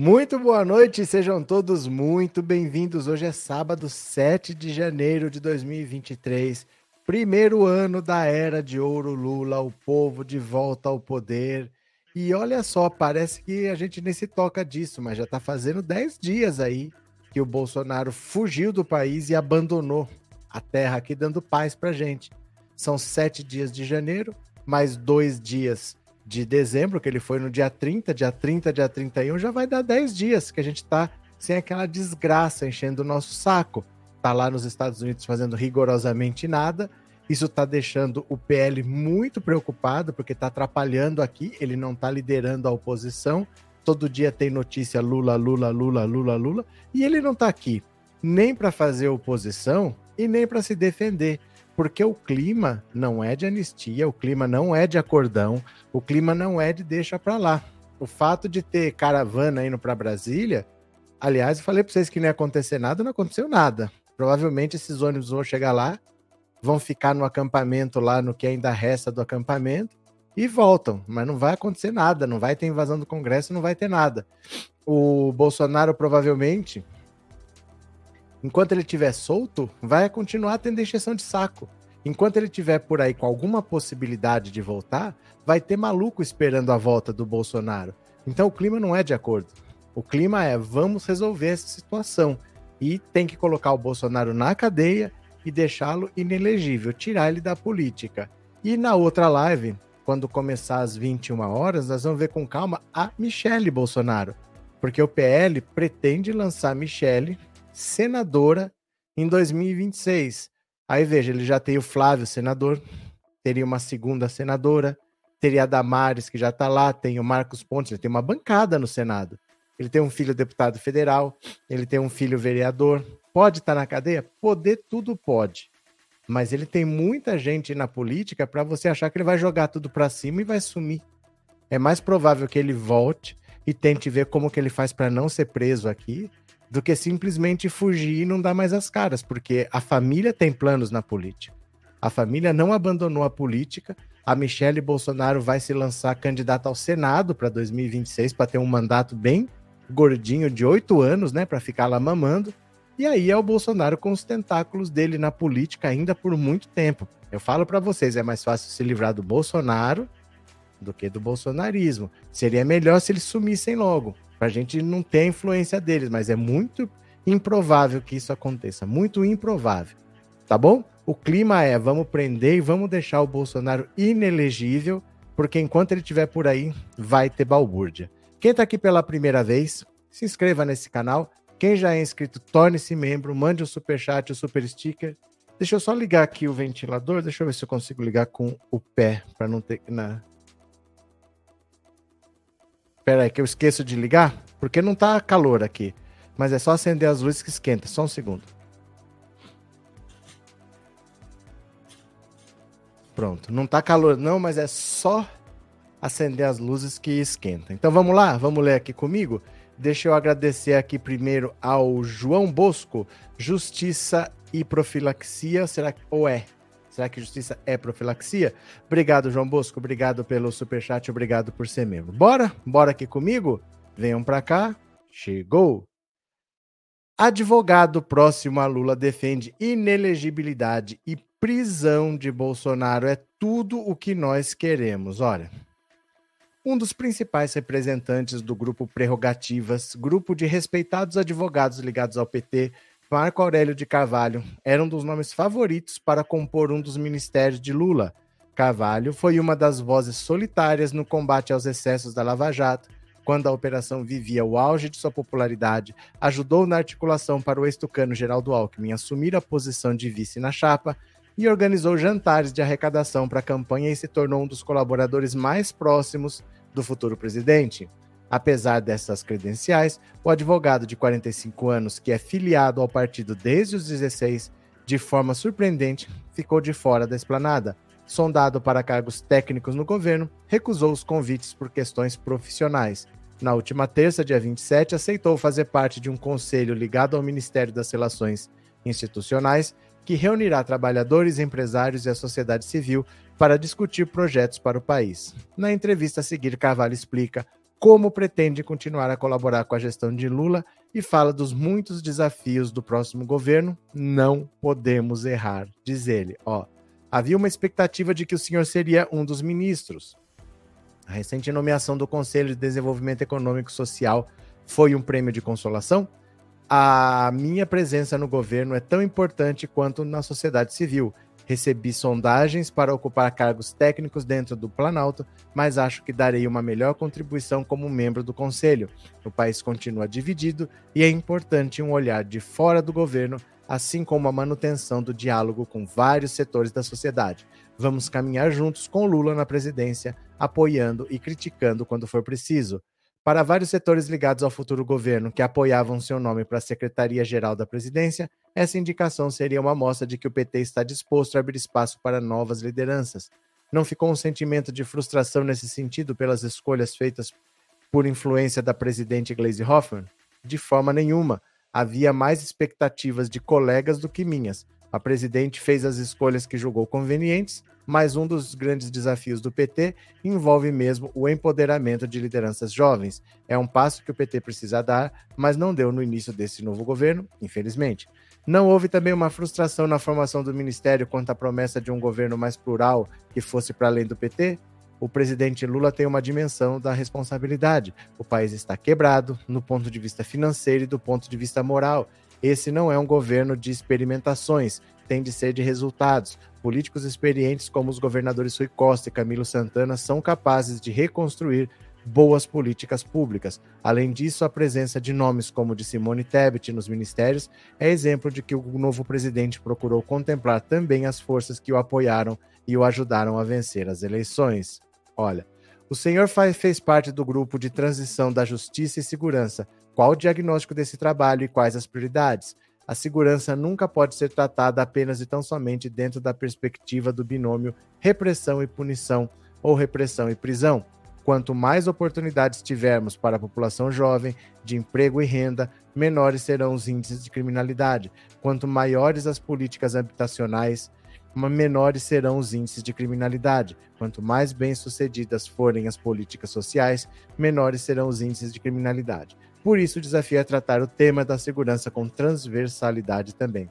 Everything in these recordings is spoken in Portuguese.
Muito boa noite, sejam todos muito bem-vindos. Hoje é sábado, 7 de janeiro de 2023, primeiro ano da era de ouro Lula, o povo de volta ao poder. E olha só, parece que a gente nem se toca disso, mas já está fazendo 10 dias aí que o Bolsonaro fugiu do país e abandonou a terra aqui, dando paz para gente. São sete dias de janeiro, mais dois dias de dezembro, que ele foi no dia 30, dia 30, dia 31, já vai dar 10 dias que a gente tá sem aquela desgraça enchendo o nosso saco. Tá lá nos Estados Unidos fazendo rigorosamente nada. Isso tá deixando o PL muito preocupado, porque tá atrapalhando aqui, ele não tá liderando a oposição. Todo dia tem notícia Lula, Lula, Lula, Lula, Lula, e ele não tá aqui nem para fazer oposição e nem para se defender porque o clima não é de anistia, o clima não é de acordão, o clima não é de deixa para lá. O fato de ter caravana indo para Brasília, aliás, eu falei para vocês que não ia acontecer nada, não aconteceu nada. Provavelmente esses ônibus vão chegar lá, vão ficar no acampamento lá, no que ainda resta do acampamento, e voltam. Mas não vai acontecer nada, não vai ter invasão do Congresso, não vai ter nada. O Bolsonaro provavelmente enquanto ele estiver solto, vai continuar tendo encheção de saco. Enquanto ele estiver por aí com alguma possibilidade de voltar, vai ter maluco esperando a volta do Bolsonaro. Então o clima não é de acordo. O clima é vamos resolver essa situação. E tem que colocar o Bolsonaro na cadeia e deixá-lo inelegível, tirar ele da política. E na outra live, quando começar às 21 horas, nós vamos ver com calma a Michele Bolsonaro. Porque o PL pretende lançar Michele senadora em 2026. Aí veja, ele já tem o Flávio, senador, teria uma segunda senadora, teria a Damares, que já está lá, tem o Marcos Pontes, ele tem uma bancada no Senado. Ele tem um filho deputado federal, ele tem um filho vereador. Pode estar tá na cadeia? Poder tudo pode. Mas ele tem muita gente na política para você achar que ele vai jogar tudo para cima e vai sumir. É mais provável que ele volte e tente ver como que ele faz para não ser preso aqui do que simplesmente fugir e não dar mais as caras, porque a família tem planos na política. A família não abandonou a política. A Michelle Bolsonaro vai se lançar candidata ao Senado para 2026 para ter um mandato bem gordinho de oito anos, né, para ficar lá mamando. E aí é o Bolsonaro com os tentáculos dele na política ainda por muito tempo. Eu falo para vocês, é mais fácil se livrar do Bolsonaro do que do bolsonarismo. Seria melhor se eles sumissem logo a gente não ter a influência deles, mas é muito improvável que isso aconteça, muito improvável. Tá bom? O clima é vamos prender e vamos deixar o Bolsonaro inelegível, porque enquanto ele estiver por aí, vai ter balbúrdia. Quem está aqui pela primeira vez, se inscreva nesse canal. Quem já é inscrito, torne-se membro, mande o um super chat, o um super sticker. Deixa eu só ligar aqui o ventilador, deixa eu ver se eu consigo ligar com o pé para não ter na Espera aí que eu esqueço de ligar, porque não tá calor aqui. Mas é só acender as luzes que esquenta. Só um segundo. Pronto. Não tá calor não, mas é só acender as luzes que esquenta. Então vamos lá? Vamos ler aqui comigo? Deixa eu agradecer aqui primeiro ao João Bosco, Justiça e Profilaxia, será que ou é? Será que justiça é profilaxia? Obrigado, João Bosco. Obrigado pelo superchat. Obrigado por ser membro. Bora? Bora aqui comigo? Venham para cá. Chegou. Advogado próximo a Lula defende inelegibilidade e prisão de Bolsonaro. É tudo o que nós queremos. Olha. Um dos principais representantes do grupo Prerrogativas, grupo de respeitados advogados ligados ao PT, Marco Aurélio de Carvalho era um dos nomes favoritos para compor um dos ministérios de Lula. Carvalho foi uma das vozes solitárias no combate aos excessos da Lava Jato, quando a operação vivia o auge de sua popularidade, ajudou na articulação para o ex-tucano Geraldo Alckmin assumir a posição de vice na chapa e organizou jantares de arrecadação para a campanha e se tornou um dos colaboradores mais próximos do futuro presidente. Apesar dessas credenciais, o advogado de 45 anos, que é filiado ao partido desde os 16, de forma surpreendente, ficou de fora da esplanada. Sondado para cargos técnicos no governo, recusou os convites por questões profissionais. Na última terça, dia 27, aceitou fazer parte de um conselho ligado ao Ministério das Relações Institucionais, que reunirá trabalhadores, empresários e a sociedade civil para discutir projetos para o país. Na entrevista a seguir, Carvalho explica como pretende continuar a colaborar com a gestão de Lula e fala dos muitos desafios do próximo governo. Não podemos errar, diz ele. Ó, havia uma expectativa de que o senhor seria um dos ministros. A recente nomeação do Conselho de Desenvolvimento Econômico e Social foi um prêmio de consolação? A minha presença no governo é tão importante quanto na sociedade civil. Recebi sondagens para ocupar cargos técnicos dentro do Planalto, mas acho que darei uma melhor contribuição como membro do Conselho. O país continua dividido e é importante um olhar de fora do governo, assim como a manutenção do diálogo com vários setores da sociedade. Vamos caminhar juntos com Lula na presidência, apoiando e criticando quando for preciso. Para vários setores ligados ao futuro governo que apoiavam seu nome para a Secretaria-Geral da Presidência, essa indicação seria uma mostra de que o PT está disposto a abrir espaço para novas lideranças. Não ficou um sentimento de frustração nesse sentido pelas escolhas feitas por influência da presidente Gleisi Hoffmann? De forma nenhuma. Havia mais expectativas de colegas do que minhas. A presidente fez as escolhas que julgou convenientes mas um dos grandes desafios do PT envolve mesmo o empoderamento de lideranças jovens. É um passo que o PT precisa dar, mas não deu no início desse novo governo, infelizmente. Não houve também uma frustração na formação do ministério quanto à promessa de um governo mais plural que fosse para além do PT? O presidente Lula tem uma dimensão da responsabilidade. O país está quebrado no ponto de vista financeiro e do ponto de vista moral. Esse não é um governo de experimentações, tem de ser de resultados. Políticos experientes como os governadores Rui Costa e Camilo Santana são capazes de reconstruir boas políticas públicas. Além disso, a presença de nomes como de Simone Tebet nos ministérios é exemplo de que o novo presidente procurou contemplar também as forças que o apoiaram e o ajudaram a vencer as eleições. Olha, o senhor fez parte do grupo de transição da Justiça e Segurança. Qual o diagnóstico desse trabalho e quais as prioridades? a segurança nunca pode ser tratada apenas e tão somente dentro da perspectiva do binômio repressão e punição ou repressão e prisão. Quanto mais oportunidades tivermos para a população jovem de emprego e renda, menores serão os índices de criminalidade. Quanto maiores as políticas habitacionais, menores serão os índices de criminalidade. Quanto mais bem-sucedidas forem as políticas sociais, menores serão os índices de criminalidade. Por isso, o desafio é tratar o tema da segurança com transversalidade também.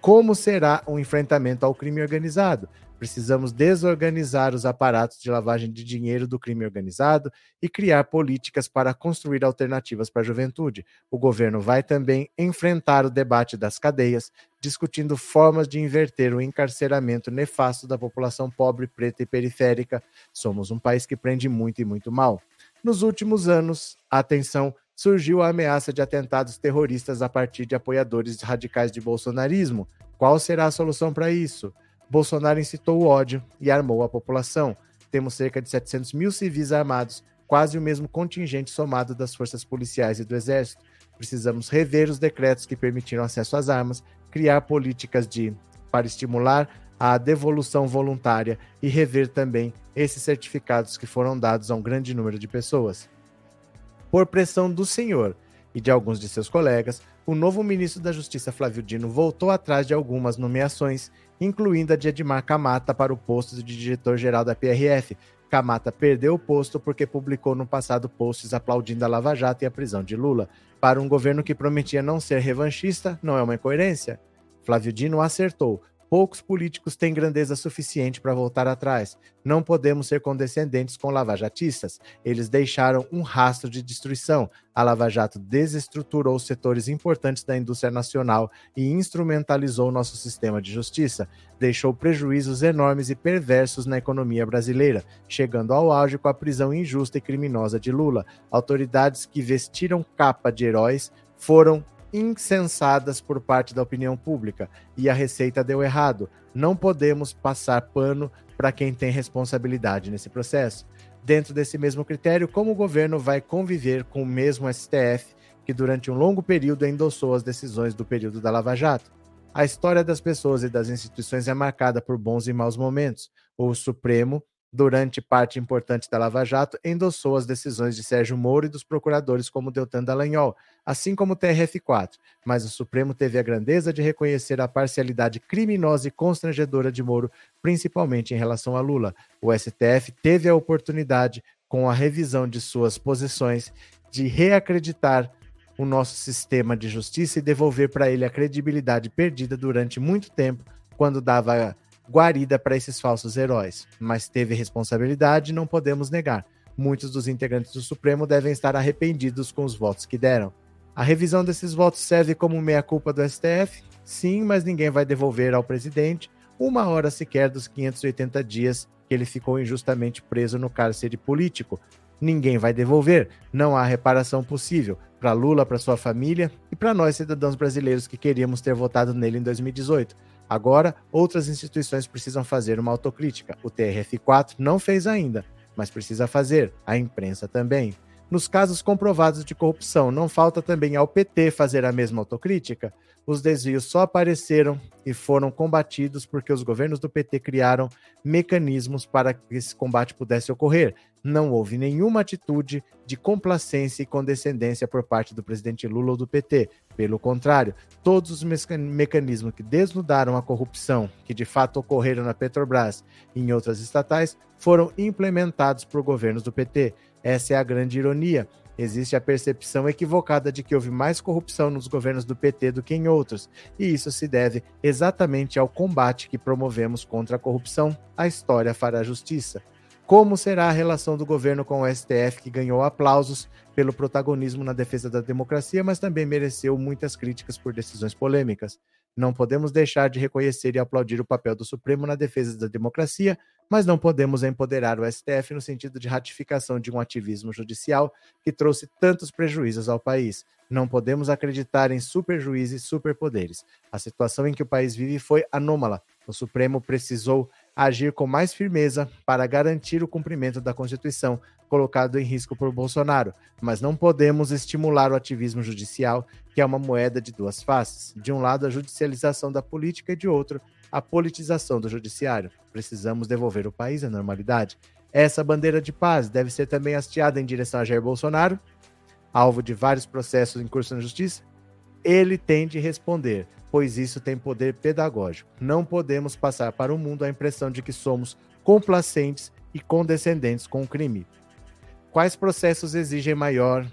Como será um enfrentamento ao crime organizado? Precisamos desorganizar os aparatos de lavagem de dinheiro do crime organizado e criar políticas para construir alternativas para a juventude. O governo vai também enfrentar o debate das cadeias, discutindo formas de inverter o encarceramento nefasto da população pobre, preta e periférica. Somos um país que prende muito e muito mal. Nos últimos anos, atenção, surgiu a ameaça de atentados terroristas a partir de apoiadores radicais de bolsonarismo. Qual será a solução para isso? Bolsonaro incitou o ódio e armou a população. Temos cerca de 700 mil civis armados, quase o mesmo contingente somado das forças policiais e do exército. Precisamos rever os decretos que permitiram acesso às armas, criar políticas de para estimular a devolução voluntária e rever também esses certificados que foram dados a um grande número de pessoas. Por pressão do senhor e de alguns de seus colegas, o novo ministro da Justiça Flávio Dino voltou atrás de algumas nomeações, incluindo a de Edmar Camata para o posto de diretor-geral da PRF. Camata perdeu o posto porque publicou no passado posts aplaudindo a Lava Jato e a prisão de Lula. Para um governo que prometia não ser revanchista, não é uma incoerência? Flávio Dino acertou, Poucos políticos têm grandeza suficiente para voltar atrás. Não podemos ser condescendentes com lavajatistas. Eles deixaram um rastro de destruição. A Lava Jato desestruturou setores importantes da indústria nacional e instrumentalizou nosso sistema de justiça. Deixou prejuízos enormes e perversos na economia brasileira, chegando ao auge com a prisão injusta e criminosa de Lula. Autoridades que vestiram capa de heróis foram insensadas por parte da opinião pública e a receita deu errado. Não podemos passar pano para quem tem responsabilidade nesse processo. Dentro desse mesmo critério, como o governo vai conviver com o mesmo STF que durante um longo período endossou as decisões do período da Lava Jato? A história das pessoas e das instituições é marcada por bons e maus momentos. O Supremo durante parte importante da Lava Jato, endossou as decisões de Sérgio Moro e dos procuradores como Deltan Dallagnol, assim como o TRF4, mas o Supremo teve a grandeza de reconhecer a parcialidade criminosa e constrangedora de Moro, principalmente em relação a Lula. O STF teve a oportunidade, com a revisão de suas posições, de reacreditar o nosso sistema de justiça e devolver para ele a credibilidade perdida durante muito tempo, quando dava guarida para esses falsos heróis. Mas teve responsabilidade, não podemos negar. Muitos dos integrantes do Supremo devem estar arrependidos com os votos que deram. A revisão desses votos serve como meia-culpa do STF? Sim, mas ninguém vai devolver ao presidente uma hora sequer dos 580 dias que ele ficou injustamente preso no cárcere político. Ninguém vai devolver, não há reparação possível para Lula, para sua família e para nós cidadãos brasileiros que queríamos ter votado nele em 2018. Agora, outras instituições precisam fazer uma autocrítica. O TRF4 não fez ainda, mas precisa fazer, a imprensa também. Nos casos comprovados de corrupção, não falta também ao PT fazer a mesma autocrítica? Os desvios só apareceram e foram combatidos porque os governos do PT criaram mecanismos para que esse combate pudesse ocorrer. Não houve nenhuma atitude de complacência e condescendência por parte do presidente Lula ou do PT. Pelo contrário, todos os mecanismos que desnudaram a corrupção, que de fato ocorreram na Petrobras e em outras estatais, foram implementados por governos do PT. Essa é a grande ironia. Existe a percepção equivocada de que houve mais corrupção nos governos do PT do que em outros, e isso se deve exatamente ao combate que promovemos contra a corrupção. A história fará justiça. Como será a relação do governo com o STF, que ganhou aplausos pelo protagonismo na defesa da democracia, mas também mereceu muitas críticas por decisões polêmicas? Não podemos deixar de reconhecer e aplaudir o papel do Supremo na defesa da democracia, mas não podemos empoderar o STF no sentido de ratificação de um ativismo judicial que trouxe tantos prejuízos ao país. Não podemos acreditar em superjuízes e superpoderes. A situação em que o país vive foi anômala. O Supremo precisou agir com mais firmeza para garantir o cumprimento da Constituição, colocado em risco por Bolsonaro, mas não podemos estimular o ativismo judicial, que é uma moeda de duas faces. De um lado, a judicialização da política e de outro, a politização do judiciário. Precisamos devolver o país à normalidade. Essa bandeira de paz deve ser também hasteada em direção a Jair Bolsonaro, alvo de vários processos em curso na justiça. Ele tem de responder pois isso tem poder pedagógico. Não podemos passar para o mundo a impressão de que somos complacentes e condescendentes com o crime. Quais processos exigem maior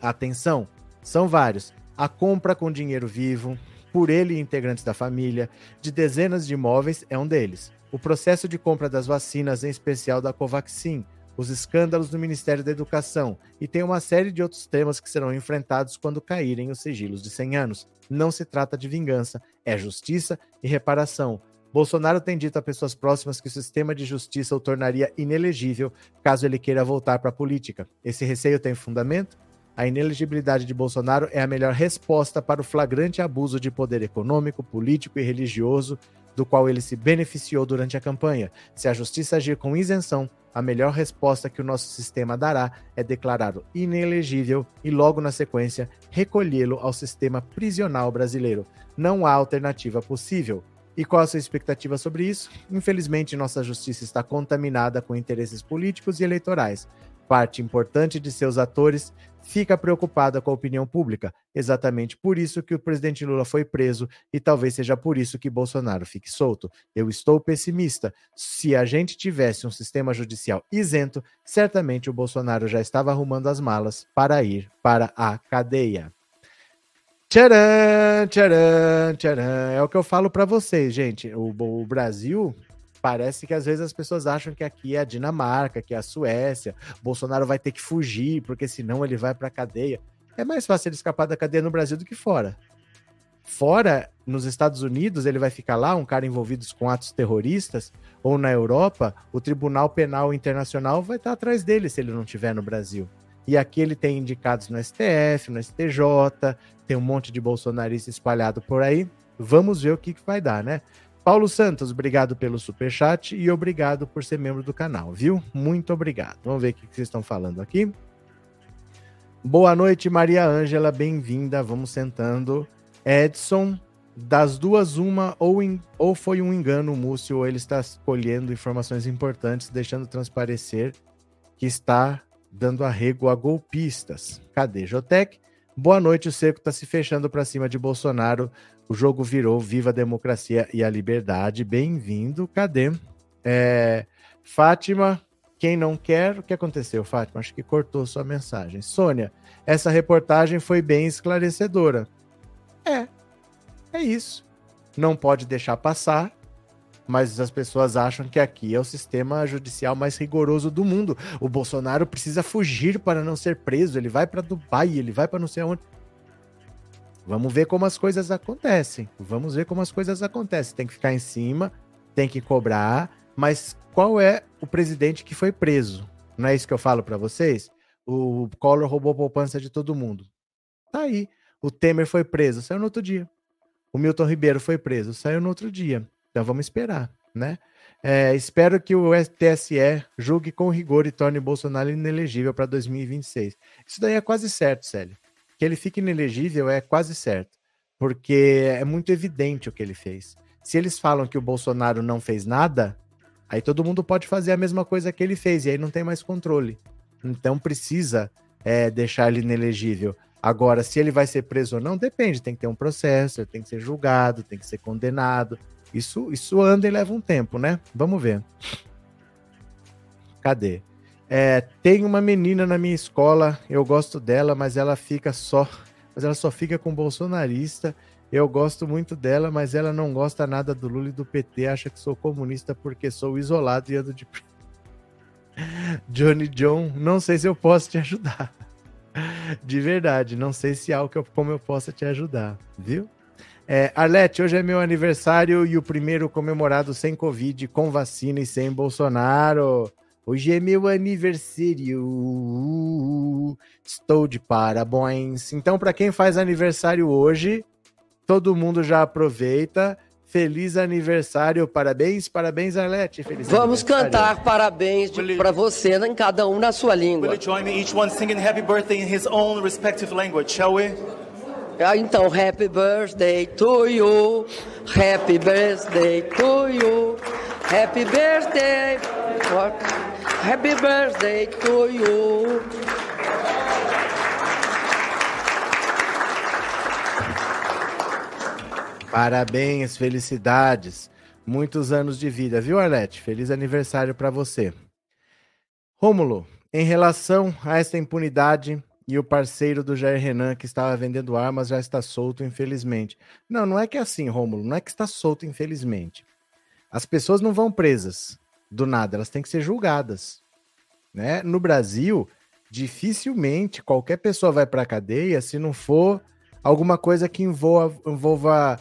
atenção? São vários. A compra com dinheiro vivo, por ele e integrantes da família, de dezenas de imóveis é um deles. O processo de compra das vacinas, em especial da Covaxin, os escândalos do Ministério da Educação e tem uma série de outros temas que serão enfrentados quando caírem os sigilos de 100 anos. Não se trata de vingança, é justiça e reparação. Bolsonaro tem dito a pessoas próximas que o sistema de justiça o tornaria inelegível caso ele queira voltar para a política. Esse receio tem fundamento? A inelegibilidade de Bolsonaro é a melhor resposta para o flagrante abuso de poder econômico, político e religioso do qual ele se beneficiou durante a campanha. Se a justiça agir com isenção, a melhor resposta que o nosso sistema dará é declará-lo inelegível e, logo na sequência, recolhê-lo ao sistema prisional brasileiro. Não há alternativa possível. E qual a sua expectativa sobre isso? Infelizmente, nossa justiça está contaminada com interesses políticos e eleitorais. Parte importante de seus atores fica preocupada com a opinião pública. Exatamente por isso que o presidente Lula foi preso e talvez seja por isso que Bolsonaro fique solto. Eu estou pessimista. Se a gente tivesse um sistema judicial isento, certamente o Bolsonaro já estava arrumando as malas para ir para a cadeia. Tcharam, tcharam, tcharam. É o que eu falo para vocês, gente. O, o Brasil Parece que às vezes as pessoas acham que aqui é a Dinamarca, que é a Suécia. Bolsonaro vai ter que fugir, porque senão ele vai para a cadeia. É mais fácil ele escapar da cadeia no Brasil do que fora. Fora, nos Estados Unidos, ele vai ficar lá, um cara envolvido com atos terroristas, ou na Europa, o Tribunal Penal Internacional vai estar atrás dele se ele não estiver no Brasil. E aqui ele tem indicados no STF, no STJ, tem um monte de bolsonarista espalhado por aí. Vamos ver o que, que vai dar, né? Paulo Santos, obrigado pelo super chat e obrigado por ser membro do canal, viu? Muito obrigado. Vamos ver o que vocês estão falando aqui. Boa noite, Maria Ângela, bem-vinda. Vamos sentando. Edson, das duas, uma, ou, in, ou foi um engano o Múcio, ou ele está colhendo informações importantes, deixando transparecer que está dando arrego a golpistas. Cadê Jotec? Boa noite, o cerco está se fechando para cima de Bolsonaro. O jogo virou Viva a Democracia e a Liberdade. Bem-vindo. Cadê? É, Fátima, Quem não quer, o que aconteceu, Fátima? Acho que cortou sua mensagem. Sônia, essa reportagem foi bem esclarecedora. É, é isso. Não pode deixar passar, mas as pessoas acham que aqui é o sistema judicial mais rigoroso do mundo. O Bolsonaro precisa fugir para não ser preso, ele vai para Dubai, ele vai para não sei onde. Vamos ver como as coisas acontecem. Vamos ver como as coisas acontecem. Tem que ficar em cima, tem que cobrar, mas qual é o presidente que foi preso? Não é isso que eu falo para vocês? O Collor roubou a poupança de todo mundo. Tá aí. O Temer foi preso, saiu no outro dia. O Milton Ribeiro foi preso, saiu no outro dia. Então vamos esperar, né? É, espero que o TSE julgue com rigor e torne Bolsonaro inelegível para 2026. Isso daí é quase certo, Célio. Que ele fique inelegível é quase certo, porque é muito evidente o que ele fez. Se eles falam que o Bolsonaro não fez nada, aí todo mundo pode fazer a mesma coisa que ele fez e aí não tem mais controle. Então precisa é, deixar ele inelegível. Agora, se ele vai ser preso ou não, depende. Tem que ter um processo, tem que ser julgado, tem que ser condenado. Isso, isso anda e leva um tempo, né? Vamos ver. Cadê? É, tem uma menina na minha escola, eu gosto dela, mas ela fica só, mas ela só fica com bolsonarista. Eu gosto muito dela, mas ela não gosta nada do Lula e do PT, acha que sou comunista porque sou isolado e ando de Johnny John, não sei se eu posso te ajudar. De verdade, não sei se há algo que eu, como eu possa te ajudar, viu? É, Arlete, hoje é meu aniversário e o primeiro comemorado sem Covid, com vacina e sem Bolsonaro. Hoje é meu aniversário. Estou de parabéns. Então, para quem faz aniversário hoje, todo mundo já aproveita. Feliz aniversário, parabéns, parabéns, Arlete. Feliz Vamos cantar parabéns para você, em cada um na sua língua. Will you join me, each one singing happy birthday in his own respective language, shall we? Ah, então, happy birthday to you, happy birthday to you, happy birthday, happy birthday to you. Parabéns, felicidades, muitos anos de vida, viu, Arlete? Feliz aniversário para você. Rômulo, em relação a essa impunidade, e o parceiro do Jair Renan, que estava vendendo armas, já está solto, infelizmente. Não, não é que é assim, Rômulo, não é que está solto, infelizmente. As pessoas não vão presas do nada, elas têm que ser julgadas. Né? No Brasil, dificilmente qualquer pessoa vai para a cadeia se não for alguma coisa que envolva, envolva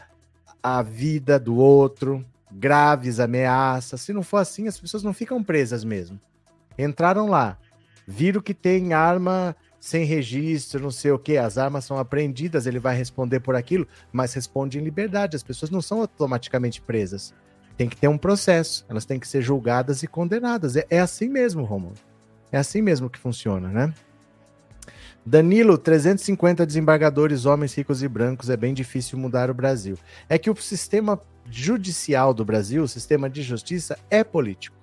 a vida do outro, graves ameaças. Se não for assim, as pessoas não ficam presas mesmo. Entraram lá, viram que tem arma sem registro, não sei o que, as armas são apreendidas, ele vai responder por aquilo, mas responde em liberdade. As pessoas não são automaticamente presas. Tem que ter um processo, elas têm que ser julgadas e condenadas. É, é assim mesmo, Romulo. É assim mesmo que funciona, né? Danilo, 350 desembargadores, homens ricos e brancos, é bem difícil mudar o Brasil. É que o sistema judicial do Brasil, o sistema de justiça, é político.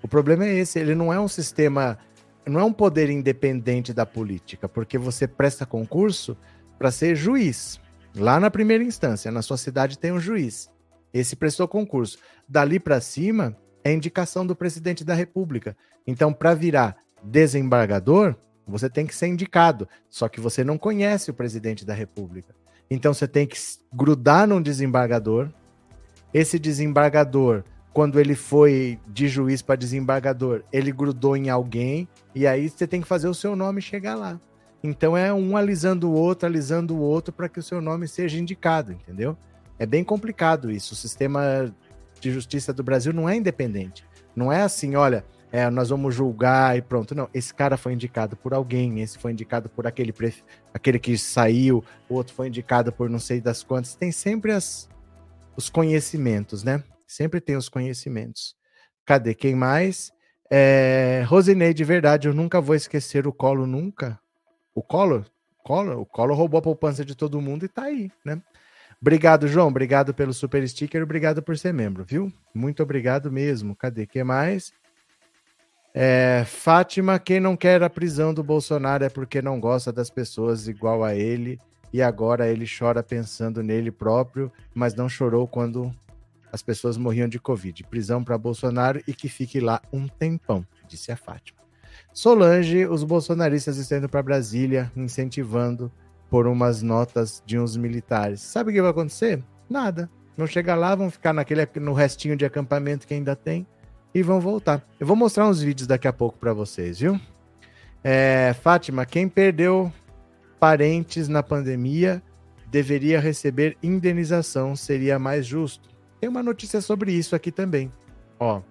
O problema é esse, ele não é um sistema não é um poder independente da política, porque você presta concurso para ser juiz. Lá na primeira instância, na sua cidade tem um juiz. Esse prestou concurso. Dali para cima é indicação do presidente da República. Então, para virar desembargador, você tem que ser indicado. Só que você não conhece o presidente da República. Então, você tem que grudar num desembargador. Esse desembargador quando ele foi de juiz para desembargador, ele grudou em alguém e aí você tem que fazer o seu nome chegar lá. Então é um alisando o outro, alisando o outro para que o seu nome seja indicado, entendeu? É bem complicado isso. O sistema de justiça do Brasil não é independente. Não é assim, olha, é, nós vamos julgar e pronto. Não, esse cara foi indicado por alguém, esse foi indicado por aquele, pref... aquele que saiu, o outro foi indicado por não sei das quantas. Tem sempre as... os conhecimentos, né? Sempre tem os conhecimentos. Cadê quem mais? É, Rosinei, de verdade, eu nunca vou esquecer o Colo nunca. O Colo? Colo? O Colo roubou a poupança de todo mundo e tá aí, né? Obrigado, João. Obrigado pelo super sticker. Obrigado por ser membro, viu? Muito obrigado mesmo. Cadê? que mais? É, Fátima, quem não quer a prisão do Bolsonaro é porque não gosta das pessoas igual a ele e agora ele chora pensando nele próprio, mas não chorou quando as pessoas morriam de Covid. Prisão para Bolsonaro e que fique lá um tempão, disse a Fátima. Solange, os bolsonaristas estão indo para Brasília, incentivando por umas notas de uns militares. Sabe o que vai acontecer? Nada. Vão chegar lá, vão ficar naquele, no restinho de acampamento que ainda tem e vão voltar. Eu vou mostrar uns vídeos daqui a pouco para vocês, viu? É, Fátima, quem perdeu parentes na pandemia deveria receber indenização, seria mais justo. Tem uma notícia sobre isso aqui também. Ó,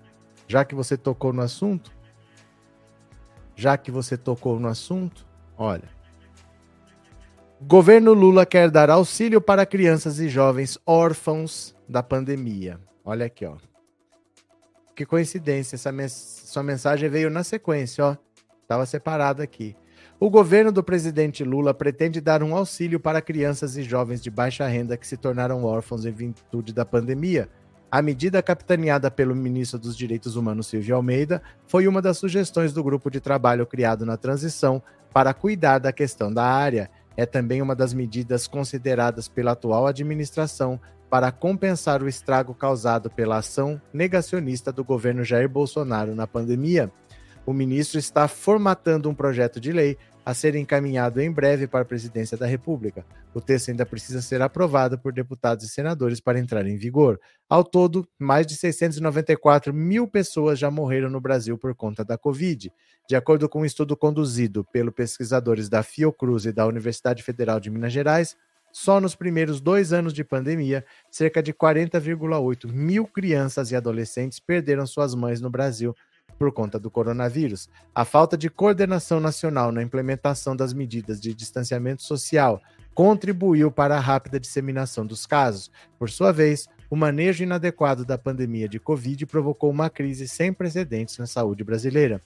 já que você tocou no assunto, já que você tocou no assunto, olha. Governo Lula quer dar auxílio para crianças e jovens órfãos da pandemia. Olha aqui, ó. Que coincidência, essa mens sua mensagem veio na sequência, ó. Tava separado aqui. O governo do presidente Lula pretende dar um auxílio para crianças e jovens de baixa renda que se tornaram órfãos em virtude da pandemia. A medida capitaneada pelo ministro dos Direitos Humanos Silvio Almeida foi uma das sugestões do grupo de trabalho criado na transição para cuidar da questão da área é também uma das medidas consideradas pela atual administração para compensar o estrago causado pela ação negacionista do governo Jair Bolsonaro na pandemia. O ministro está formatando um projeto de lei a ser encaminhado em breve para a presidência da República. O texto ainda precisa ser aprovado por deputados e senadores para entrar em vigor. Ao todo, mais de 694 mil pessoas já morreram no Brasil por conta da Covid. De acordo com um estudo conduzido pelos pesquisadores da Fiocruz e da Universidade Federal de Minas Gerais, só nos primeiros dois anos de pandemia, cerca de 40,8 mil crianças e adolescentes perderam suas mães no Brasil por conta do coronavírus. A falta de coordenação nacional na implementação das medidas de distanciamento social contribuiu para a rápida disseminação dos casos. Por sua vez, o manejo inadequado da pandemia de Covid provocou uma crise sem precedentes na saúde brasileira.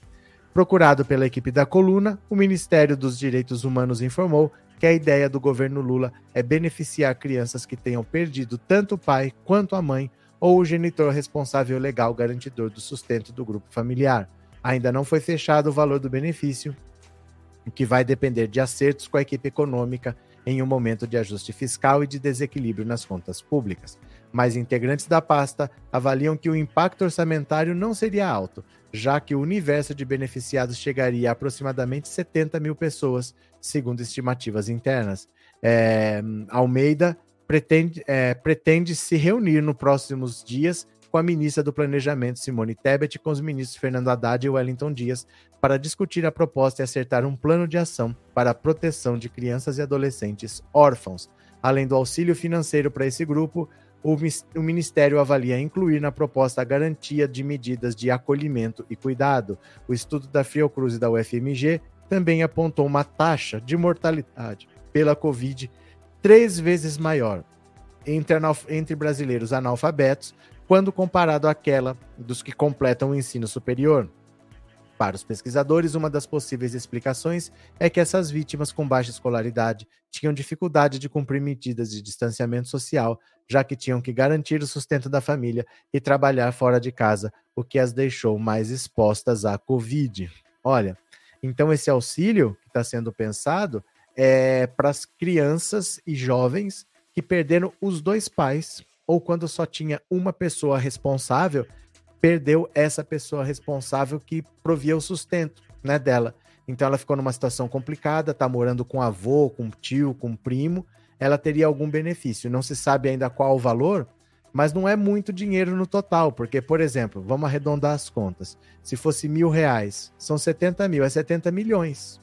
Procurado pela equipe da coluna, o Ministério dos Direitos Humanos informou que a ideia do governo Lula é beneficiar crianças que tenham perdido tanto o pai quanto a mãe ou o genitor responsável legal garantidor do sustento do grupo familiar. Ainda não foi fechado o valor do benefício, o que vai depender de acertos com a equipe econômica em um momento de ajuste fiscal e de desequilíbrio nas contas públicas. Mas integrantes da pasta avaliam que o impacto orçamentário não seria alto, já que o universo de beneficiados chegaria a aproximadamente 70 mil pessoas, segundo estimativas internas. É, Almeida pretende, é, pretende se reunir nos próximos dias com a ministra do Planejamento, Simone Tebet, e com os ministros Fernando Haddad e Wellington Dias, para discutir a proposta e acertar um plano de ação para a proteção de crianças e adolescentes órfãos. Além do auxílio financeiro para esse grupo, o, o Ministério avalia incluir na proposta a garantia de medidas de acolhimento e cuidado. O estudo da Fiocruz e da UFMG também apontou uma taxa de mortalidade pela Covid três vezes maior entre, entre brasileiros analfabetos quando comparado àquela dos que completam o ensino superior. Para os pesquisadores, uma das possíveis explicações é que essas vítimas com baixa escolaridade tinham dificuldade de cumprir medidas de distanciamento social, já que tinham que garantir o sustento da família e trabalhar fora de casa, o que as deixou mais expostas à Covid. Olha, então esse auxílio que está sendo pensado é, para as crianças e jovens que perderam os dois pais, ou quando só tinha uma pessoa responsável, perdeu essa pessoa responsável que provia o sustento né, dela. Então ela ficou numa situação complicada, tá morando com avô, com tio, com primo, ela teria algum benefício. Não se sabe ainda qual o valor, mas não é muito dinheiro no total, porque, por exemplo, vamos arredondar as contas. Se fosse mil reais, são 70 mil, é 70 milhões.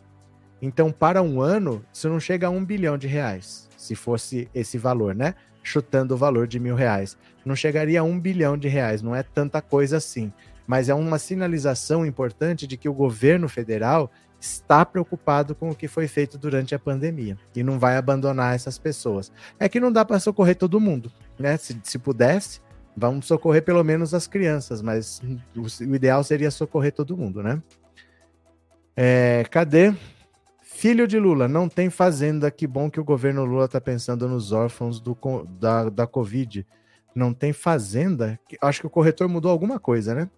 Então, para um ano, isso não chega a um bilhão de reais, se fosse esse valor, né? Chutando o valor de mil reais. Não chegaria a um bilhão de reais, não é tanta coisa assim. Mas é uma sinalização importante de que o governo federal está preocupado com o que foi feito durante a pandemia e não vai abandonar essas pessoas. É que não dá para socorrer todo mundo, né? Se, se pudesse, vamos socorrer pelo menos as crianças, mas o, o ideal seria socorrer todo mundo, né? É, cadê? Filho de Lula, não tem fazenda. Que bom que o governo Lula está pensando nos órfãos do, da, da Covid. Não tem fazenda? Acho que o corretor mudou alguma coisa, né?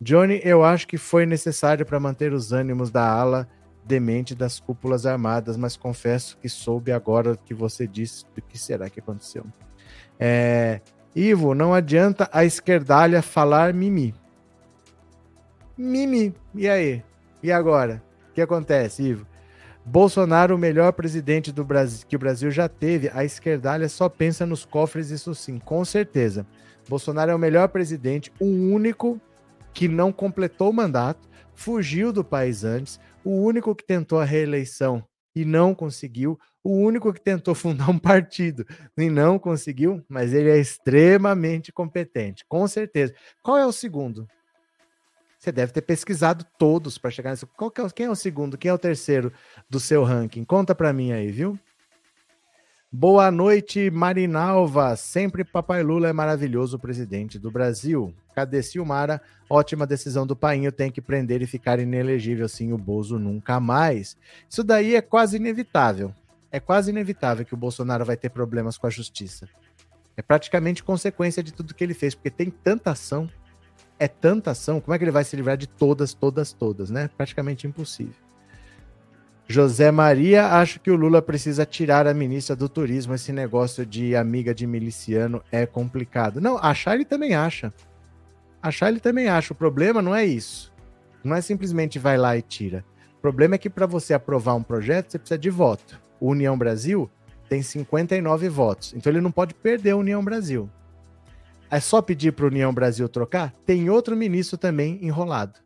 Johnny, eu acho que foi necessário para manter os ânimos da ala demente das cúpulas armadas, mas confesso que soube agora que você disse do que será que aconteceu. É, Ivo, não adianta a esquerdalha falar mimi. Mimi. E aí? E agora? O que acontece, Ivo? Bolsonaro, o melhor presidente do Brasil que o Brasil já teve, a esquerdalha só pensa nos cofres, isso sim, com certeza. Bolsonaro é o melhor presidente, o único que não completou o mandato, fugiu do país antes, o único que tentou a reeleição e não conseguiu, o único que tentou fundar um partido e não conseguiu, mas ele é extremamente competente, com certeza. Qual é o segundo? Você deve ter pesquisado todos para chegar nesse. Qual é, quem é o segundo? Quem é o terceiro do seu ranking? Conta para mim aí, viu? Boa noite, Marinalva. Sempre Papai Lula é maravilhoso presidente do Brasil. Cadê Silmara? Ótima decisão do Painho. Tem que prender e ficar inelegível assim o Bozo nunca mais. Isso daí é quase inevitável. É quase inevitável que o Bolsonaro vai ter problemas com a justiça. É praticamente consequência de tudo que ele fez, porque tem tanta ação é tanta ação, como é que ele vai se livrar de todas, todas, todas, né? Praticamente impossível. José Maria, acho que o Lula precisa tirar a ministra do turismo. Esse negócio de amiga de miliciano é complicado. Não, achar ele também acha. Achar ele também acha. O problema não é isso. Não é simplesmente vai lá e tira. O problema é que para você aprovar um projeto, você precisa de voto. O União Brasil tem 59 votos. Então ele não pode perder a União Brasil. É só pedir para o União Brasil trocar? Tem outro ministro também enrolado,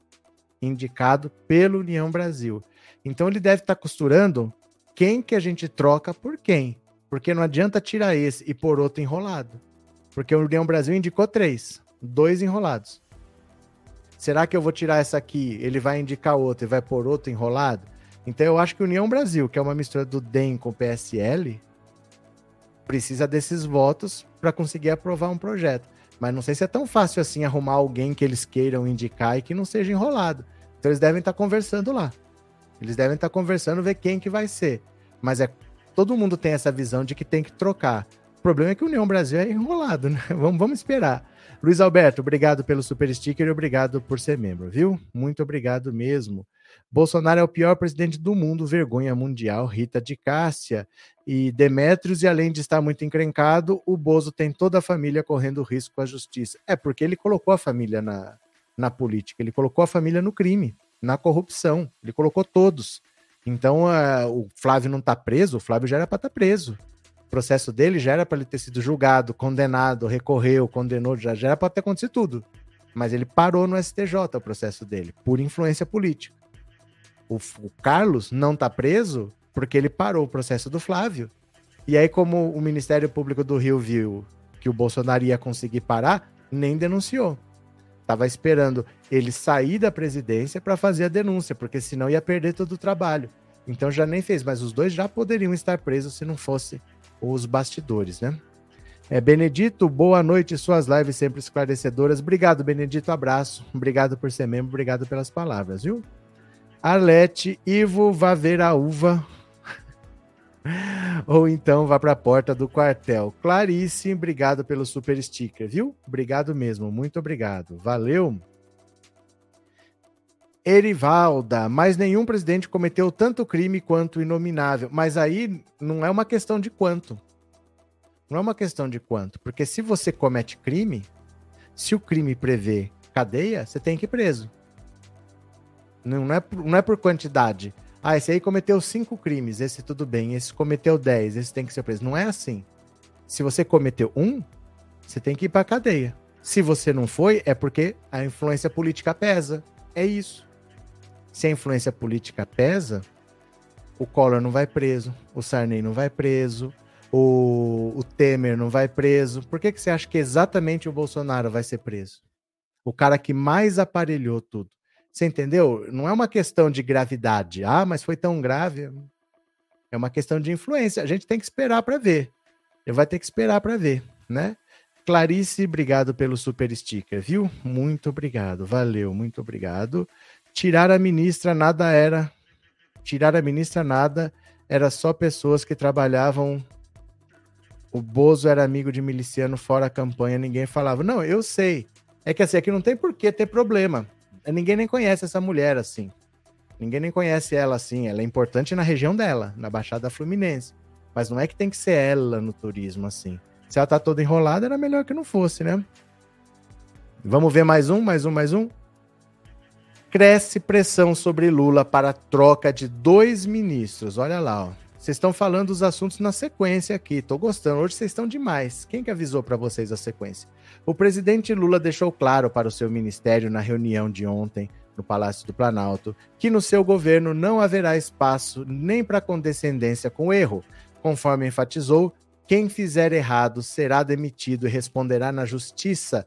indicado pelo União Brasil. Então ele deve estar tá costurando quem que a gente troca por quem. Porque não adianta tirar esse e pôr outro enrolado. Porque o União Brasil indicou três, dois enrolados. Será que eu vou tirar essa aqui, ele vai indicar outro e vai pôr outro enrolado? Então eu acho que o União Brasil, que é uma mistura do DEM com o PSL, precisa desses votos para conseguir aprovar um projeto. Mas não sei se é tão fácil assim arrumar alguém que eles queiram indicar e que não seja enrolado. Então eles devem estar conversando lá. Eles devem estar conversando, ver quem que vai ser. Mas é todo mundo tem essa visão de que tem que trocar. O problema é que o União Brasil é enrolado, né? Vamos, vamos esperar. Luiz Alberto, obrigado pelo super sticker e obrigado por ser membro, viu? Muito obrigado mesmo. Bolsonaro é o pior presidente do mundo, vergonha mundial, Rita de Cássia e Demetrios, e além de estar muito encrencado, o Bozo tem toda a família correndo risco a justiça. É porque ele colocou a família na, na política, ele colocou a família no crime, na corrupção, ele colocou todos. Então o Flávio não está preso, o Flávio já era para estar tá preso. O processo dele já era para ele ter sido julgado, condenado, recorreu, condenou, já, já era para ter acontecido tudo. Mas ele parou no STJ o processo dele, por influência política. O, o Carlos não está preso porque ele parou o processo do Flávio. E aí, como o Ministério Público do Rio viu que o Bolsonaro ia conseguir parar, nem denunciou. Tava esperando ele sair da presidência para fazer a denúncia, porque senão ia perder todo o trabalho. Então já nem fez, mas os dois já poderiam estar presos se não fosse os bastidores, né? É, Benedito, boa noite, suas lives sempre esclarecedoras. Obrigado, Benedito, abraço. Obrigado por ser membro, obrigado pelas palavras, viu? Arlete, Ivo, vá ver a uva. Ou então vá para a porta do quartel. Clarice, obrigado pelo super sticker, viu? Obrigado mesmo, muito obrigado. Valeu. Erivalda, mas nenhum presidente cometeu tanto crime quanto inominável. Mas aí não é uma questão de quanto. Não é uma questão de quanto. Porque se você comete crime, se o crime prevê cadeia, você tem que ir preso. Não é, por, não é por quantidade. Ah, esse aí cometeu cinco crimes, esse tudo bem. Esse cometeu dez, esse tem que ser preso. Não é assim. Se você cometeu um, você tem que ir para cadeia. Se você não foi, é porque a influência política pesa. É isso. Se a influência política pesa, o Collor não vai preso, o Sarney não vai preso, o, o Temer não vai preso. Por que, que você acha que exatamente o Bolsonaro vai ser preso? O cara que mais aparelhou tudo. Você entendeu? Não é uma questão de gravidade. Ah, mas foi tão grave. É uma questão de influência. A gente tem que esperar para ver. Vai ter que esperar para ver, né? Clarice, obrigado pelo super sticker, viu? Muito obrigado. Valeu, muito obrigado. Tirar a ministra nada era. Tirar a ministra nada era só pessoas que trabalhavam. O Bozo era amigo de miliciano fora a campanha, ninguém falava. Não, eu sei. É que assim, aqui não tem por que ter problema ninguém nem conhece essa mulher assim. Ninguém nem conhece ela assim. Ela é importante na região dela, na Baixada Fluminense. Mas não é que tem que ser ela no turismo assim. Se ela tá toda enrolada, era melhor que não fosse, né? Vamos ver mais um, mais um, mais um. Cresce pressão sobre Lula para troca de dois ministros. Olha lá, ó. Vocês estão falando os assuntos na sequência aqui. Tô gostando. Hoje vocês estão demais. Quem que avisou para vocês a sequência? O presidente Lula deixou claro para o seu ministério na reunião de ontem no Palácio do Planalto que no seu governo não haverá espaço nem para condescendência com erro. Conforme enfatizou, quem fizer errado será demitido e responderá na justiça.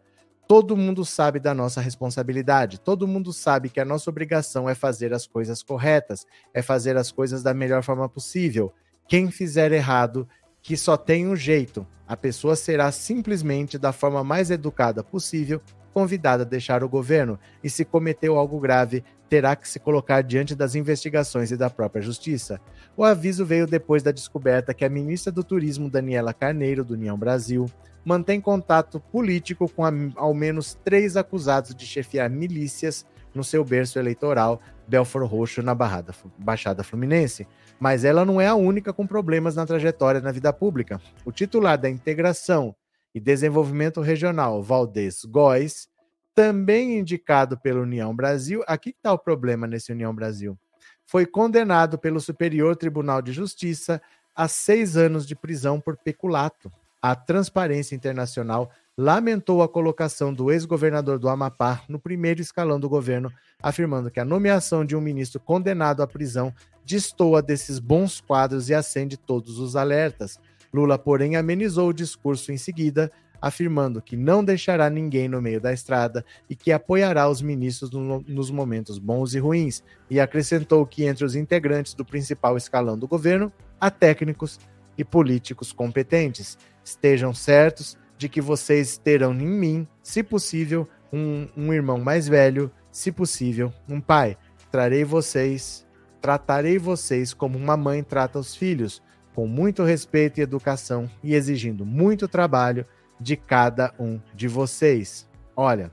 Todo mundo sabe da nossa responsabilidade, todo mundo sabe que a nossa obrigação é fazer as coisas corretas, é fazer as coisas da melhor forma possível. Quem fizer errado, que só tem um jeito, a pessoa será simplesmente da forma mais educada possível convidada a deixar o governo e, se cometeu algo grave, terá que se colocar diante das investigações e da própria justiça. O aviso veio depois da descoberta que a ministra do Turismo, Daniela Carneiro, do União Brasil, mantém contato político com ao menos três acusados de chefiar milícias no seu berço eleitoral, Belfor Roxo, na Barrada, Baixada Fluminense. Mas ela não é a única com problemas na trajetória na vida pública. O titular da Integração e Desenvolvimento Regional, Valdez Góes, também indicado pela União Brasil. Aqui está o problema nesse União Brasil. Foi condenado pelo Superior Tribunal de Justiça a seis anos de prisão por peculato. A Transparência Internacional lamentou a colocação do ex-governador do Amapá no primeiro escalão do governo, afirmando que a nomeação de um ministro condenado à prisão destoa desses bons quadros e acende todos os alertas. Lula, porém, amenizou o discurso em seguida, afirmando que não deixará ninguém no meio da estrada e que apoiará os ministros no, nos momentos bons e ruins, e acrescentou que entre os integrantes do principal escalão do governo há técnicos e políticos competentes. Estejam certos de que vocês terão em mim, se possível, um, um irmão mais velho, se possível, um pai. Trarei vocês, tratarei vocês como uma mãe trata os filhos com muito respeito e educação e exigindo muito trabalho de cada um de vocês. Olha,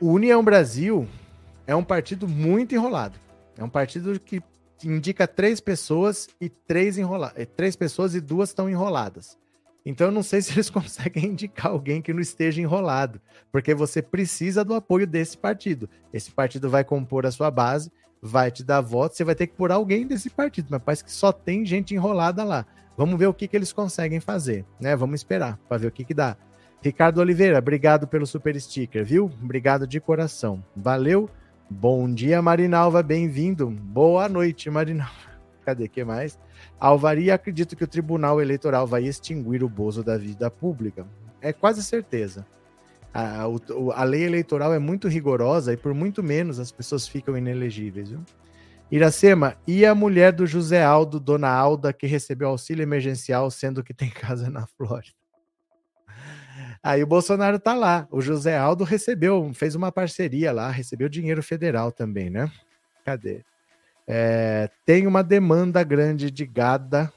o União Brasil é um partido muito enrolado. É um partido que indica três pessoas e três enroladas. Três pessoas e duas estão enroladas. Então eu não sei se eles conseguem indicar alguém que não esteja enrolado, porque você precisa do apoio desse partido. Esse partido vai compor a sua base vai te dar voto, você vai ter que pôr alguém desse partido, mas parece que só tem gente enrolada lá. Vamos ver o que, que eles conseguem fazer, né? Vamos esperar para ver o que, que dá. Ricardo Oliveira, obrigado pelo super sticker, viu? Obrigado de coração. Valeu. Bom dia, Marinalva, bem-vindo. Boa noite, Marinalva. Cadê que mais? Alvaria, acredito que o Tribunal Eleitoral vai extinguir o Bozo da vida pública. É quase certeza. A, a, lei eleitoral é muito rigorosa e por muito menos as pessoas ficam inelegíveis, viu? Iracema, e a mulher do José Aldo, Dona Alda, que recebeu auxílio emergencial, sendo que tem casa na Flórida? Aí o Bolsonaro tá lá. O José Aldo recebeu, fez uma parceria lá, recebeu dinheiro federal também, né? Cadê? É, tem uma demanda grande de gada,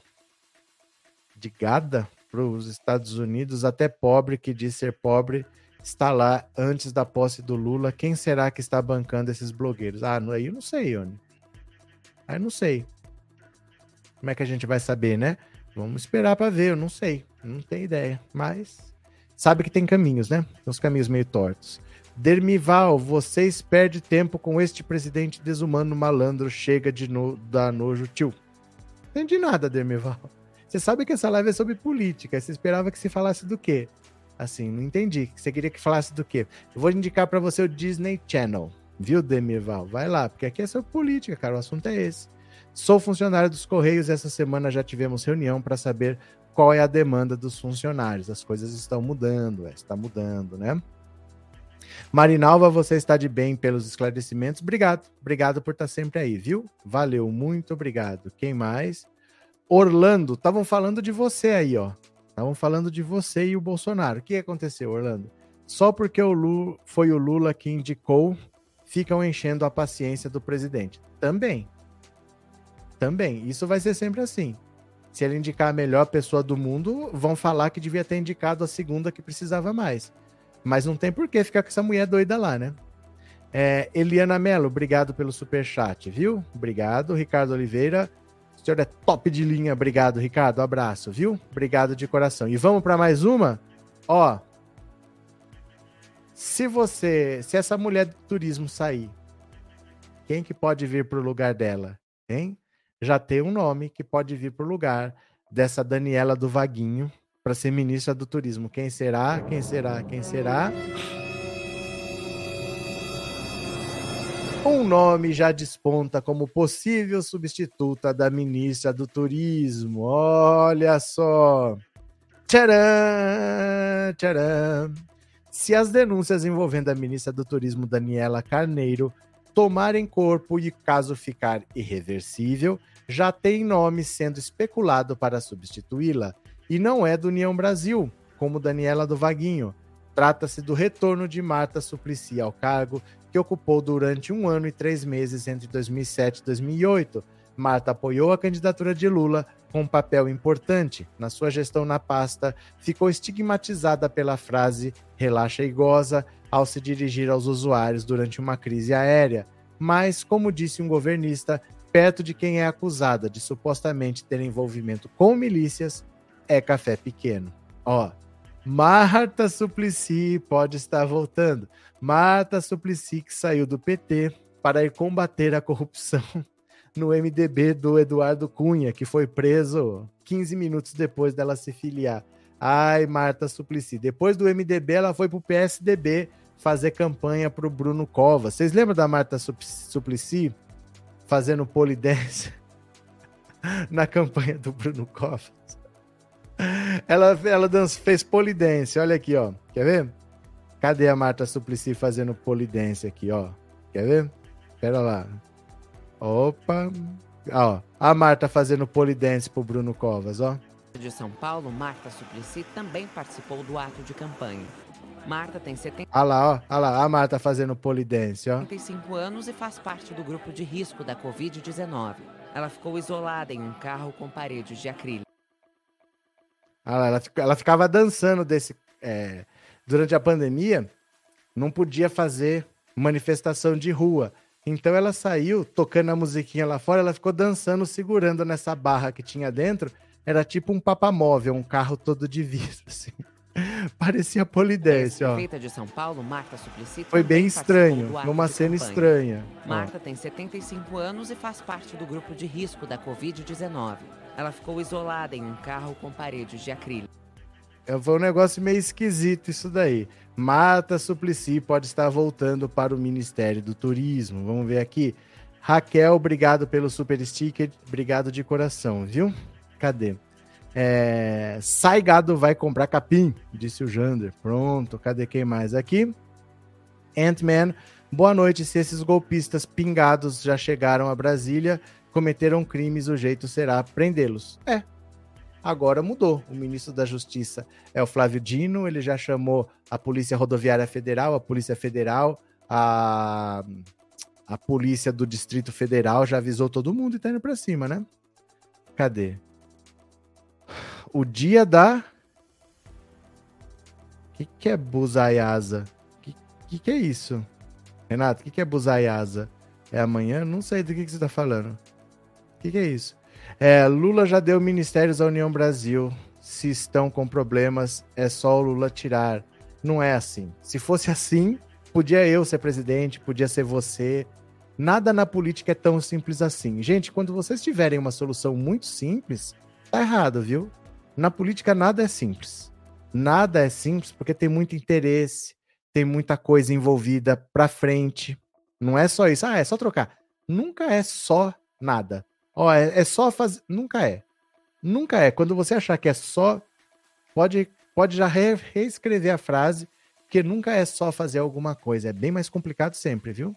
de gada para os Estados Unidos, até pobre que diz ser pobre está lá antes da posse do Lula. Quem será que está bancando esses blogueiros? Ah, aí eu não sei, Ione. Aí eu não sei. Como é que a gente vai saber, né? Vamos esperar para ver, eu não sei. Não tenho ideia. Mas sabe que tem caminhos, né? Tem uns caminhos meio tortos. Dermival, vocês perdem tempo com este presidente desumano malandro. Chega de no, dar nojo, tio. Entendi nada, Dermival. Você sabe que essa live é sobre política. Você esperava que se falasse do quê? Assim, não entendi. Você queria que falasse do quê? Eu vou indicar para você o Disney Channel, viu, Demirval? Vai lá, porque aqui é sobre política, cara. O assunto é esse. Sou funcionário dos Correios. Essa semana já tivemos reunião para saber qual é a demanda dos funcionários. As coisas estão mudando, é, está mudando, né? Marinalva, você está de bem pelos esclarecimentos. Obrigado. Obrigado por estar sempre aí, viu? Valeu, muito obrigado. Quem mais? Orlando, estavam falando de você aí, ó. Estavam falando de você e o Bolsonaro. O que aconteceu, Orlando? Só porque o Lula, foi o Lula que indicou, ficam enchendo a paciência do presidente. Também. Também. Isso vai ser sempre assim. Se ele indicar a melhor pessoa do mundo, vão falar que devia ter indicado a segunda que precisava mais. Mas não tem por que ficar com essa mulher doida lá, né? É, Eliana Mello, obrigado pelo super chat, viu? Obrigado. Ricardo Oliveira, O senhor é top de linha. Obrigado, Ricardo. Abraço, viu? Obrigado de coração. E vamos para mais uma? Ó, se você, se essa mulher do turismo sair, quem que pode vir para o lugar dela? Hein? Já tem um nome que pode vir para o lugar dessa Daniela do Vaguinho para ser ministra do turismo. Quem será? Quem será? Quem será? Um nome já desponta como possível substituta da ministra do Turismo. Olha só. Tcharam! Tcharam! Se as denúncias envolvendo a ministra do Turismo, Daniela Carneiro, tomarem corpo e caso ficar irreversível, já tem nome sendo especulado para substituí-la. E não é do União Brasil, como Daniela do Vaguinho. Trata-se do retorno de Marta Suplicy ao cargo que ocupou durante um ano e três meses entre 2007 e 2008. Marta apoiou a candidatura de Lula com um papel importante. Na sua gestão na pasta, ficou estigmatizada pela frase relaxa e goza ao se dirigir aos usuários durante uma crise aérea. Mas, como disse um governista, perto de quem é acusada de supostamente ter envolvimento com milícias, é café pequeno. Ó, Marta Suplicy pode estar voltando. Marta Suplicy que saiu do PT para ir combater a corrupção no MDB do Eduardo Cunha, que foi preso 15 minutos depois dela se filiar. Ai, Marta Suplicy. Depois do MDB, ela foi para o PSDB fazer campanha para o Bruno Covas. Vocês lembram da Marta Suplicy fazendo polidense na campanha do Bruno Covas? Ela, ela dança, fez polidense. Olha aqui, ó. Quer ver? Cadê a Marta Suplicy fazendo polidense aqui, ó? Quer ver? Pera lá. Opa. Ó, a Marta fazendo polidense pro Bruno Covas, ó. De São Paulo, Marta Suplicy também participou do ato de campanha. Marta tem 70... Olha lá, ó. Olha lá, a Marta fazendo polidense, ó. 75 anos e faz parte do grupo de risco da Covid-19. Ela ficou isolada em um carro com paredes de acrílico. Olha lá, ela, ela ficava dançando desse... É, durante a pandemia, não podia fazer manifestação de rua. Então ela saiu tocando a musiquinha lá fora, ela ficou dançando, segurando nessa barra que tinha dentro. Era tipo um papamóvel, um carro todo de vidro, assim. Parecia polidense, ó. de São Paulo, Marta Suplicy, Foi bem estranho, numa cena campanha. estranha. Marta ó. tem 75 anos e faz parte do grupo de risco da Covid-19. Ela ficou isolada em um carro com paredes de acrílico. É, foi um negócio meio esquisito isso daí. Marta Suplicy pode estar voltando para o Ministério do Turismo. Vamos ver aqui. Raquel, obrigado pelo super sticker. Obrigado de coração, viu? Cadê? É... Sai gado vai comprar capim, disse o Jander. Pronto, cadê quem mais aqui? Ant-Man, boa noite. Se esses golpistas pingados já chegaram a Brasília, cometeram crimes, o jeito será prendê-los. É, Agora mudou. O ministro da Justiça é o Flávio Dino, ele já chamou a Polícia Rodoviária Federal, a Polícia Federal, a, a Polícia do Distrito Federal, já avisou todo mundo e tá indo pra cima, né? Cadê? O dia da. O que, que é Buzaiasa? O que, que, que é isso? Renato, o que, que é Buzaiasa? É amanhã? Não sei do que, que você tá falando. O que, que é isso? É, Lula já deu ministérios à União Brasil. Se estão com problemas, é só o Lula tirar. Não é assim. Se fosse assim, podia eu ser presidente, podia ser você. Nada na política é tão simples assim. Gente, quando vocês tiverem uma solução muito simples, tá errado, viu? Na política nada é simples. Nada é simples porque tem muito interesse, tem muita coisa envolvida pra frente. Não é só isso. Ah, é só trocar. Nunca é só nada. Ó, é, é só fazer. Nunca é. Nunca é. Quando você achar que é só, pode, pode já re reescrever a frase, porque nunca é só fazer alguma coisa. É bem mais complicado sempre, viu?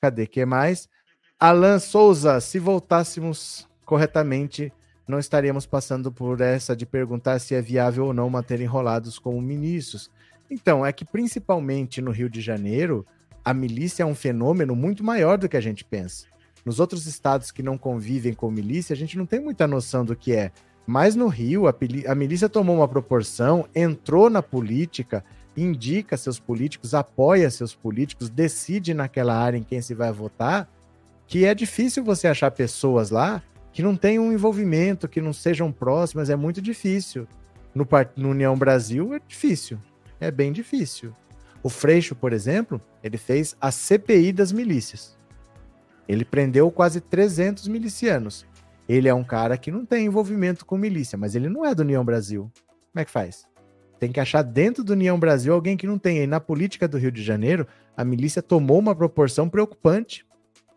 Cadê? que mais? Alan Souza, se voltássemos corretamente, não estaríamos passando por essa de perguntar se é viável ou não manter enrolados como ministros. Então, é que principalmente no Rio de Janeiro, a milícia é um fenômeno muito maior do que a gente pensa. Nos outros estados que não convivem com milícia, a gente não tem muita noção do que é. Mas no Rio, a, a milícia tomou uma proporção, entrou na política, indica seus políticos, apoia seus políticos, decide naquela área em quem se vai votar, que é difícil você achar pessoas lá que não tenham um envolvimento, que não sejam próximas, é muito difícil. No, no União Brasil é difícil, é bem difícil. O Freixo, por exemplo, ele fez a CPI das milícias. Ele prendeu quase 300 milicianos. Ele é um cara que não tem envolvimento com milícia, mas ele não é do União Brasil. Como é que faz? Tem que achar dentro do União Brasil alguém que não tem. E na política do Rio de Janeiro, a milícia tomou uma proporção preocupante.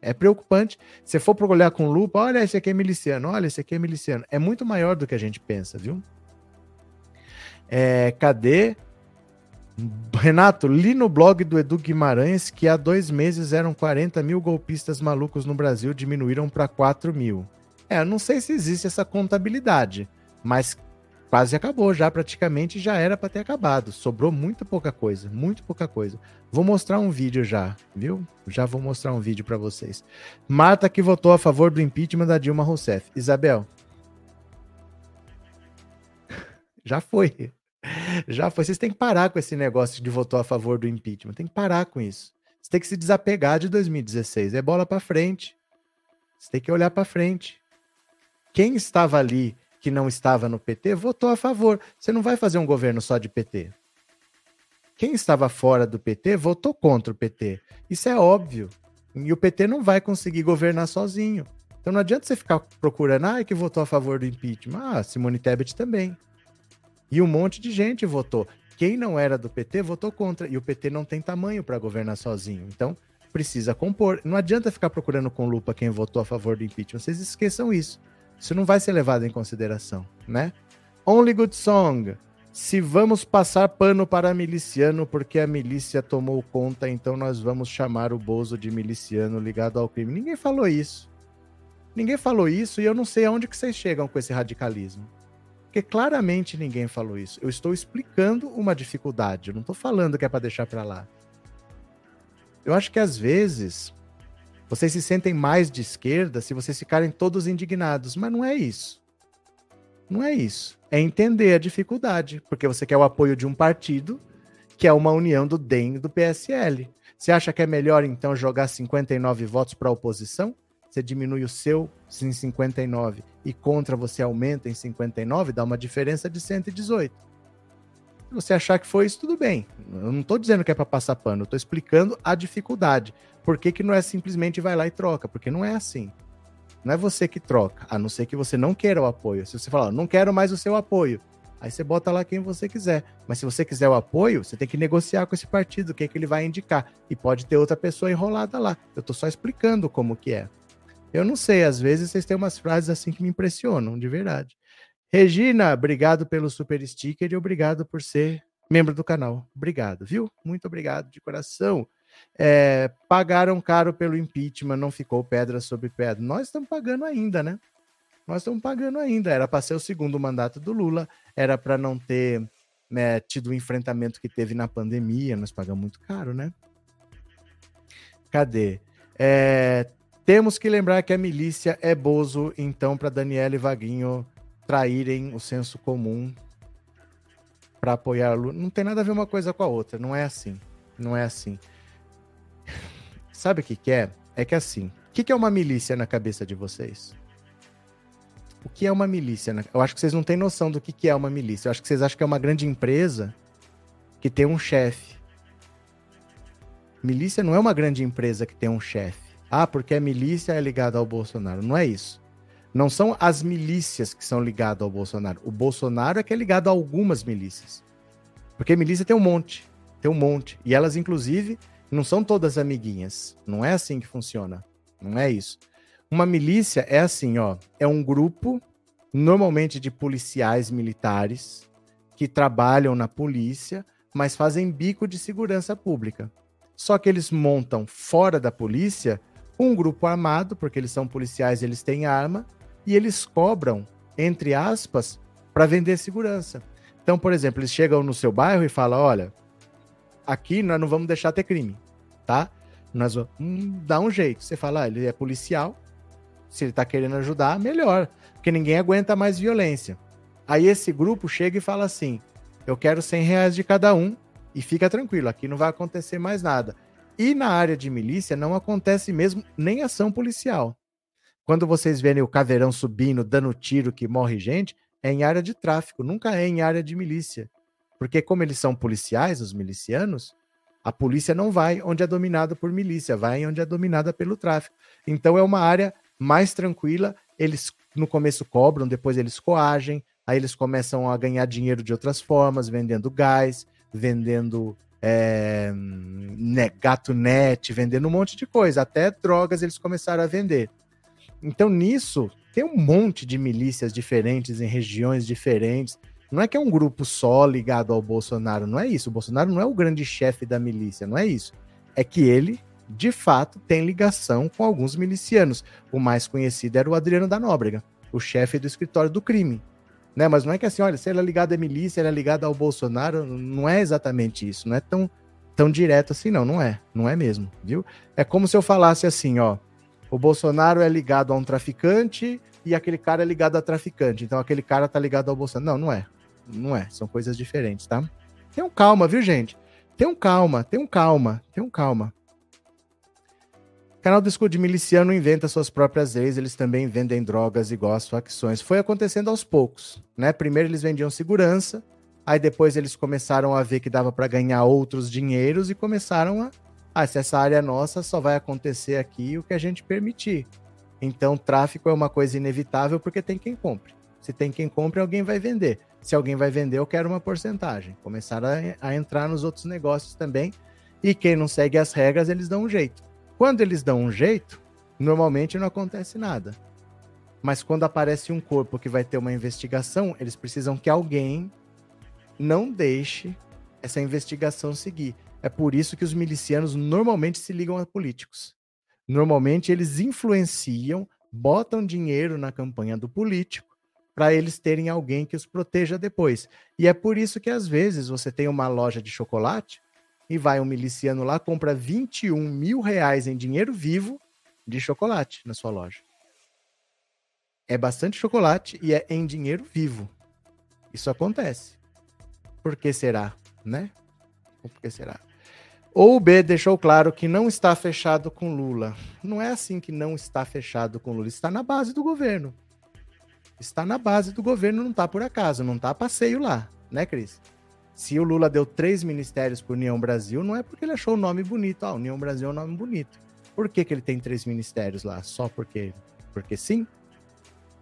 É preocupante. Se for olhar com lupa, olha, esse aqui é miliciano, olha, esse aqui é miliciano. É muito maior do que a gente pensa, viu? É, cadê? Renato, li no blog do Edu Guimarães que há dois meses eram 40 mil golpistas malucos no Brasil, diminuíram para 4 mil. É, não sei se existe essa contabilidade, mas quase acabou já, praticamente já era para ter acabado. Sobrou muito pouca coisa, muito pouca coisa. Vou mostrar um vídeo já, viu? Já vou mostrar um vídeo para vocês. Marta que votou a favor do impeachment da Dilma Rousseff. Isabel. Já foi. Já foi. Vocês têm que parar com esse negócio de votou a favor do impeachment. Tem que parar com isso. Você tem que se desapegar de 2016. É bola para frente. Você tem que olhar para frente. Quem estava ali que não estava no PT votou a favor. Você não vai fazer um governo só de PT. Quem estava fora do PT votou contra o PT. Isso é óbvio. E o PT não vai conseguir governar sozinho. Então não adianta você ficar procurando, ah, que votou a favor do impeachment. Ah, Simone Tebet também. E um monte de gente votou. Quem não era do PT votou contra. E o PT não tem tamanho para governar sozinho. Então precisa compor. Não adianta ficar procurando com lupa quem votou a favor do impeachment. Vocês esqueçam isso. Isso não vai ser levado em consideração, né? Only Good Song. Se vamos passar pano para miliciano porque a milícia tomou conta, então nós vamos chamar o Bozo de miliciano ligado ao crime. Ninguém falou isso. Ninguém falou isso e eu não sei aonde que vocês chegam com esse radicalismo. Porque claramente ninguém falou isso. Eu estou explicando uma dificuldade, eu não estou falando que é para deixar para lá. Eu acho que às vezes vocês se sentem mais de esquerda se vocês ficarem todos indignados, mas não é isso. Não é isso. É entender a dificuldade, porque você quer o apoio de um partido que é uma união do DEM e do PSL. Você acha que é melhor então jogar 59 votos para a oposição? Você diminui o seu em 59 e contra você aumenta em 59, dá uma diferença de 118 você achar que foi isso, tudo bem. Eu não estou dizendo que é para passar pano, eu estou explicando a dificuldade. Por que, que não é simplesmente vai lá e troca? Porque não é assim. Não é você que troca, a não ser que você não queira o apoio. Se você falar, não quero mais o seu apoio, aí você bota lá quem você quiser. Mas se você quiser o apoio, você tem que negociar com esse partido, o que, é que ele vai indicar. E pode ter outra pessoa enrolada lá. Eu estou só explicando como que é. Eu não sei, às vezes vocês têm umas frases assim que me impressionam, de verdade. Regina, obrigado pelo super sticker e obrigado por ser membro do canal. Obrigado, viu? Muito obrigado de coração. É, pagaram caro pelo impeachment, não ficou pedra sobre pedra. Nós estamos pagando ainda, né? Nós estamos pagando ainda. Era para ser o segundo mandato do Lula, era para não ter né, tido o enfrentamento que teve na pandemia. Nós pagamos muito caro, né? Cadê? É, temos que lembrar que a milícia é Bozo, então, para Daniela e Vaguinho traírem o senso comum para apoiar Lula. Não tem nada a ver uma coisa com a outra, não é assim. Não é assim. Sabe o que, que é? É que assim, o que, que é uma milícia na cabeça de vocês? O que é uma milícia? Eu acho que vocês não têm noção do que, que é uma milícia. Eu acho que vocês acham que é uma grande empresa que tem um chefe. Milícia não é uma grande empresa que tem um chefe. Ah, porque a milícia é ligada ao Bolsonaro. Não é isso. Não são as milícias que são ligadas ao Bolsonaro. O Bolsonaro é que é ligado a algumas milícias. Porque milícia tem um monte. Tem um monte. E elas, inclusive, não são todas amiguinhas. Não é assim que funciona. Não é isso. Uma milícia é assim, ó. É um grupo, normalmente de policiais militares, que trabalham na polícia, mas fazem bico de segurança pública. Só que eles montam fora da polícia um grupo armado, porque eles são policiais, eles têm arma, e eles cobram, entre aspas, para vender segurança. Então, por exemplo, eles chegam no seu bairro e falam: olha, aqui nós não vamos deixar ter crime, tá? Nós vamos hum, um jeito. Você fala, ah, ele é policial, se ele tá querendo ajudar, melhor, porque ninguém aguenta mais violência. Aí esse grupo chega e fala assim: eu quero 100 reais de cada um e fica tranquilo, aqui não vai acontecer mais nada. E na área de milícia não acontece mesmo nem ação policial. Quando vocês verem o caveirão subindo, dando tiro que morre gente, é em área de tráfico, nunca é em área de milícia. Porque como eles são policiais, os milicianos, a polícia não vai onde é dominada por milícia, vai onde é dominada pelo tráfico. Então é uma área mais tranquila, eles no começo cobram, depois eles coagem, aí eles começam a ganhar dinheiro de outras formas, vendendo gás, vendendo é, né, gato net, vendendo um monte de coisa, até drogas eles começaram a vender. Então nisso tem um monte de milícias diferentes em regiões diferentes. Não é que é um grupo só ligado ao Bolsonaro, não é isso. O Bolsonaro não é o grande chefe da milícia, não é isso. É que ele, de fato, tem ligação com alguns milicianos. O mais conhecido era o Adriano da Nóbrega, o chefe do escritório do crime. Né? Mas não é que assim, olha, se ele é ligado à milícia, ele é ligado ao Bolsonaro, não é exatamente isso, não é tão, tão direto assim, não, não é, não é mesmo, viu? É como se eu falasse assim, ó, o Bolsonaro é ligado a um traficante e aquele cara é ligado a traficante, então aquele cara tá ligado ao Bolsonaro. Não, não é, não é, são coisas diferentes, tá? Tenham calma, viu, gente? Tenham calma, tenham calma, tenham calma. Canal do Escudo Miliciano inventa suas próprias leis, eles também vendem drogas igual as facções. Foi acontecendo aos poucos, né? Primeiro eles vendiam segurança, aí depois eles começaram a ver que dava para ganhar outros dinheiros e começaram a, ah, se essa área é nossa, só vai acontecer aqui o que a gente permitir. Então, tráfico é uma coisa inevitável porque tem quem compre. Se tem quem compre, alguém vai vender. Se alguém vai vender, eu quero uma porcentagem. Começaram a, a entrar nos outros negócios também. E quem não segue as regras, eles dão um jeito. Quando eles dão um jeito, normalmente não acontece nada. Mas quando aparece um corpo que vai ter uma investigação, eles precisam que alguém não deixe essa investigação seguir. É por isso que os milicianos normalmente se ligam a políticos. Normalmente eles influenciam, botam dinheiro na campanha do político para eles terem alguém que os proteja depois. E é por isso que às vezes você tem uma loja de chocolate e vai um miliciano lá, compra 21 mil reais em dinheiro vivo de chocolate na sua loja. É bastante chocolate e é em dinheiro vivo. Isso acontece. Por que será, né? Por que será? Ou o B deixou claro que não está fechado com Lula. Não é assim que não está fechado com Lula. Está na base do governo. Está na base do governo, não está por acaso, não está passeio lá, né, Cris? Se o Lula deu três ministérios para União Brasil, não é porque ele achou o nome bonito. Ah, União Brasil é um nome bonito. Por que, que ele tem três ministérios lá? Só porque, porque sim?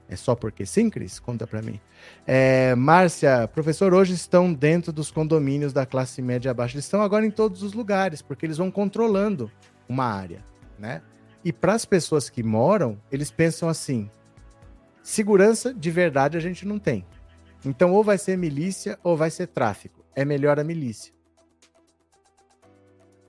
É só porque sim, Cris? Conta para mim. É, Márcia, professor, hoje estão dentro dos condomínios da classe média abaixo. Eles estão agora em todos os lugares, porque eles vão controlando uma área, né? E para as pessoas que moram, eles pensam assim: segurança de verdade a gente não tem. Então, ou vai ser milícia ou vai ser tráfico é melhor a milícia.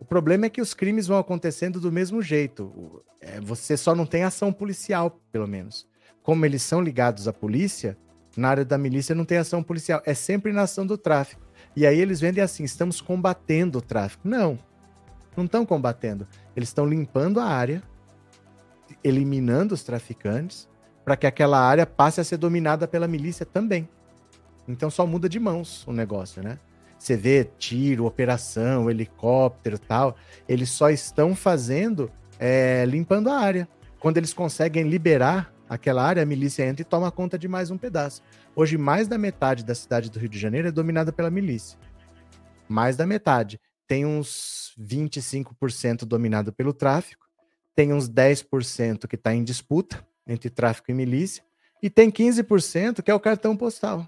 O problema é que os crimes vão acontecendo do mesmo jeito. É, você só não tem ação policial, pelo menos. Como eles são ligados à polícia, na área da milícia não tem ação policial. É sempre na ação do tráfico. E aí eles vendem assim: estamos combatendo o tráfico. Não, não estão combatendo. Eles estão limpando a área, eliminando os traficantes, para que aquela área passe a ser dominada pela milícia também. Então só muda de mãos o negócio, né? Você vê tiro, operação, helicóptero tal, eles só estão fazendo, é, limpando a área. Quando eles conseguem liberar aquela área, a milícia entra e toma conta de mais um pedaço. Hoje, mais da metade da cidade do Rio de Janeiro é dominada pela milícia. Mais da metade. Tem uns 25% dominado pelo tráfico, tem uns 10% que está em disputa entre tráfico e milícia, e tem 15% que é o cartão postal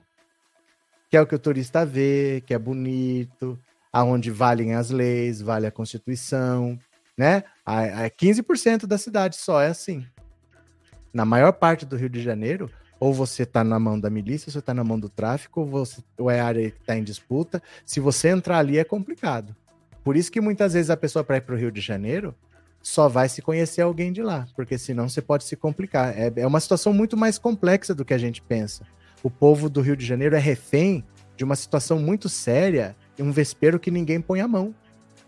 que é o que o turista vê, que é bonito, aonde valem as leis, vale a Constituição, né? A, a 15% da cidade só é assim. Na maior parte do Rio de Janeiro, ou você está na mão da milícia, ou você está na mão do tráfico, ou, você, ou é área que está em disputa. Se você entrar ali, é complicado. Por isso que muitas vezes a pessoa para ir para o Rio de Janeiro só vai se conhecer alguém de lá, porque senão você pode se complicar. É, é uma situação muito mais complexa do que a gente pensa o povo do Rio de Janeiro é refém de uma situação muito séria e um vespeiro que ninguém põe a mão.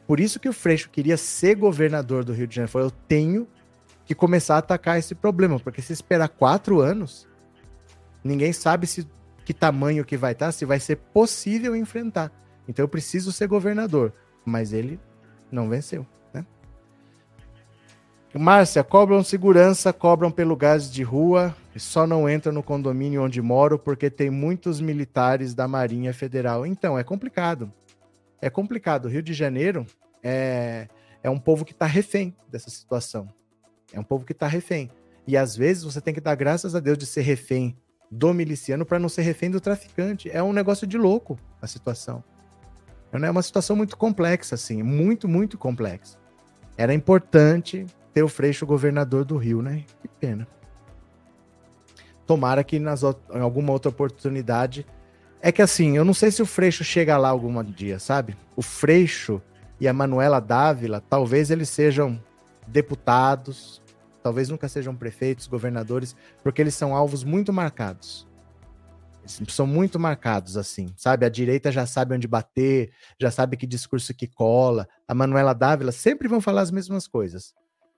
Por isso que o Freixo queria ser governador do Rio de Janeiro. Falou, eu tenho que começar a atacar esse problema, porque se esperar quatro anos, ninguém sabe se que tamanho que vai estar, se vai ser possível enfrentar. Então eu preciso ser governador. Mas ele não venceu. Márcia, cobram segurança, cobram pelo gás de rua só não entra no condomínio onde moro porque tem muitos militares da Marinha Federal. Então, é complicado. É complicado. Rio de Janeiro é, é um povo que está refém dessa situação. É um povo que está refém. E às vezes você tem que dar graças a Deus de ser refém do miliciano para não ser refém do traficante. É um negócio de louco a situação. É uma situação muito complexa, assim, muito, muito complexa. Era importante ter o Freixo governador do Rio, né? Que pena. Tomara que nas, em alguma outra oportunidade. É que assim, eu não sei se o Freixo chega lá algum dia, sabe? O Freixo e a Manuela Dávila, talvez eles sejam deputados, talvez nunca sejam prefeitos, governadores, porque eles são alvos muito marcados. Eles são muito marcados, assim, sabe? A direita já sabe onde bater, já sabe que discurso que cola. A Manuela Dávila sempre vão falar as mesmas coisas.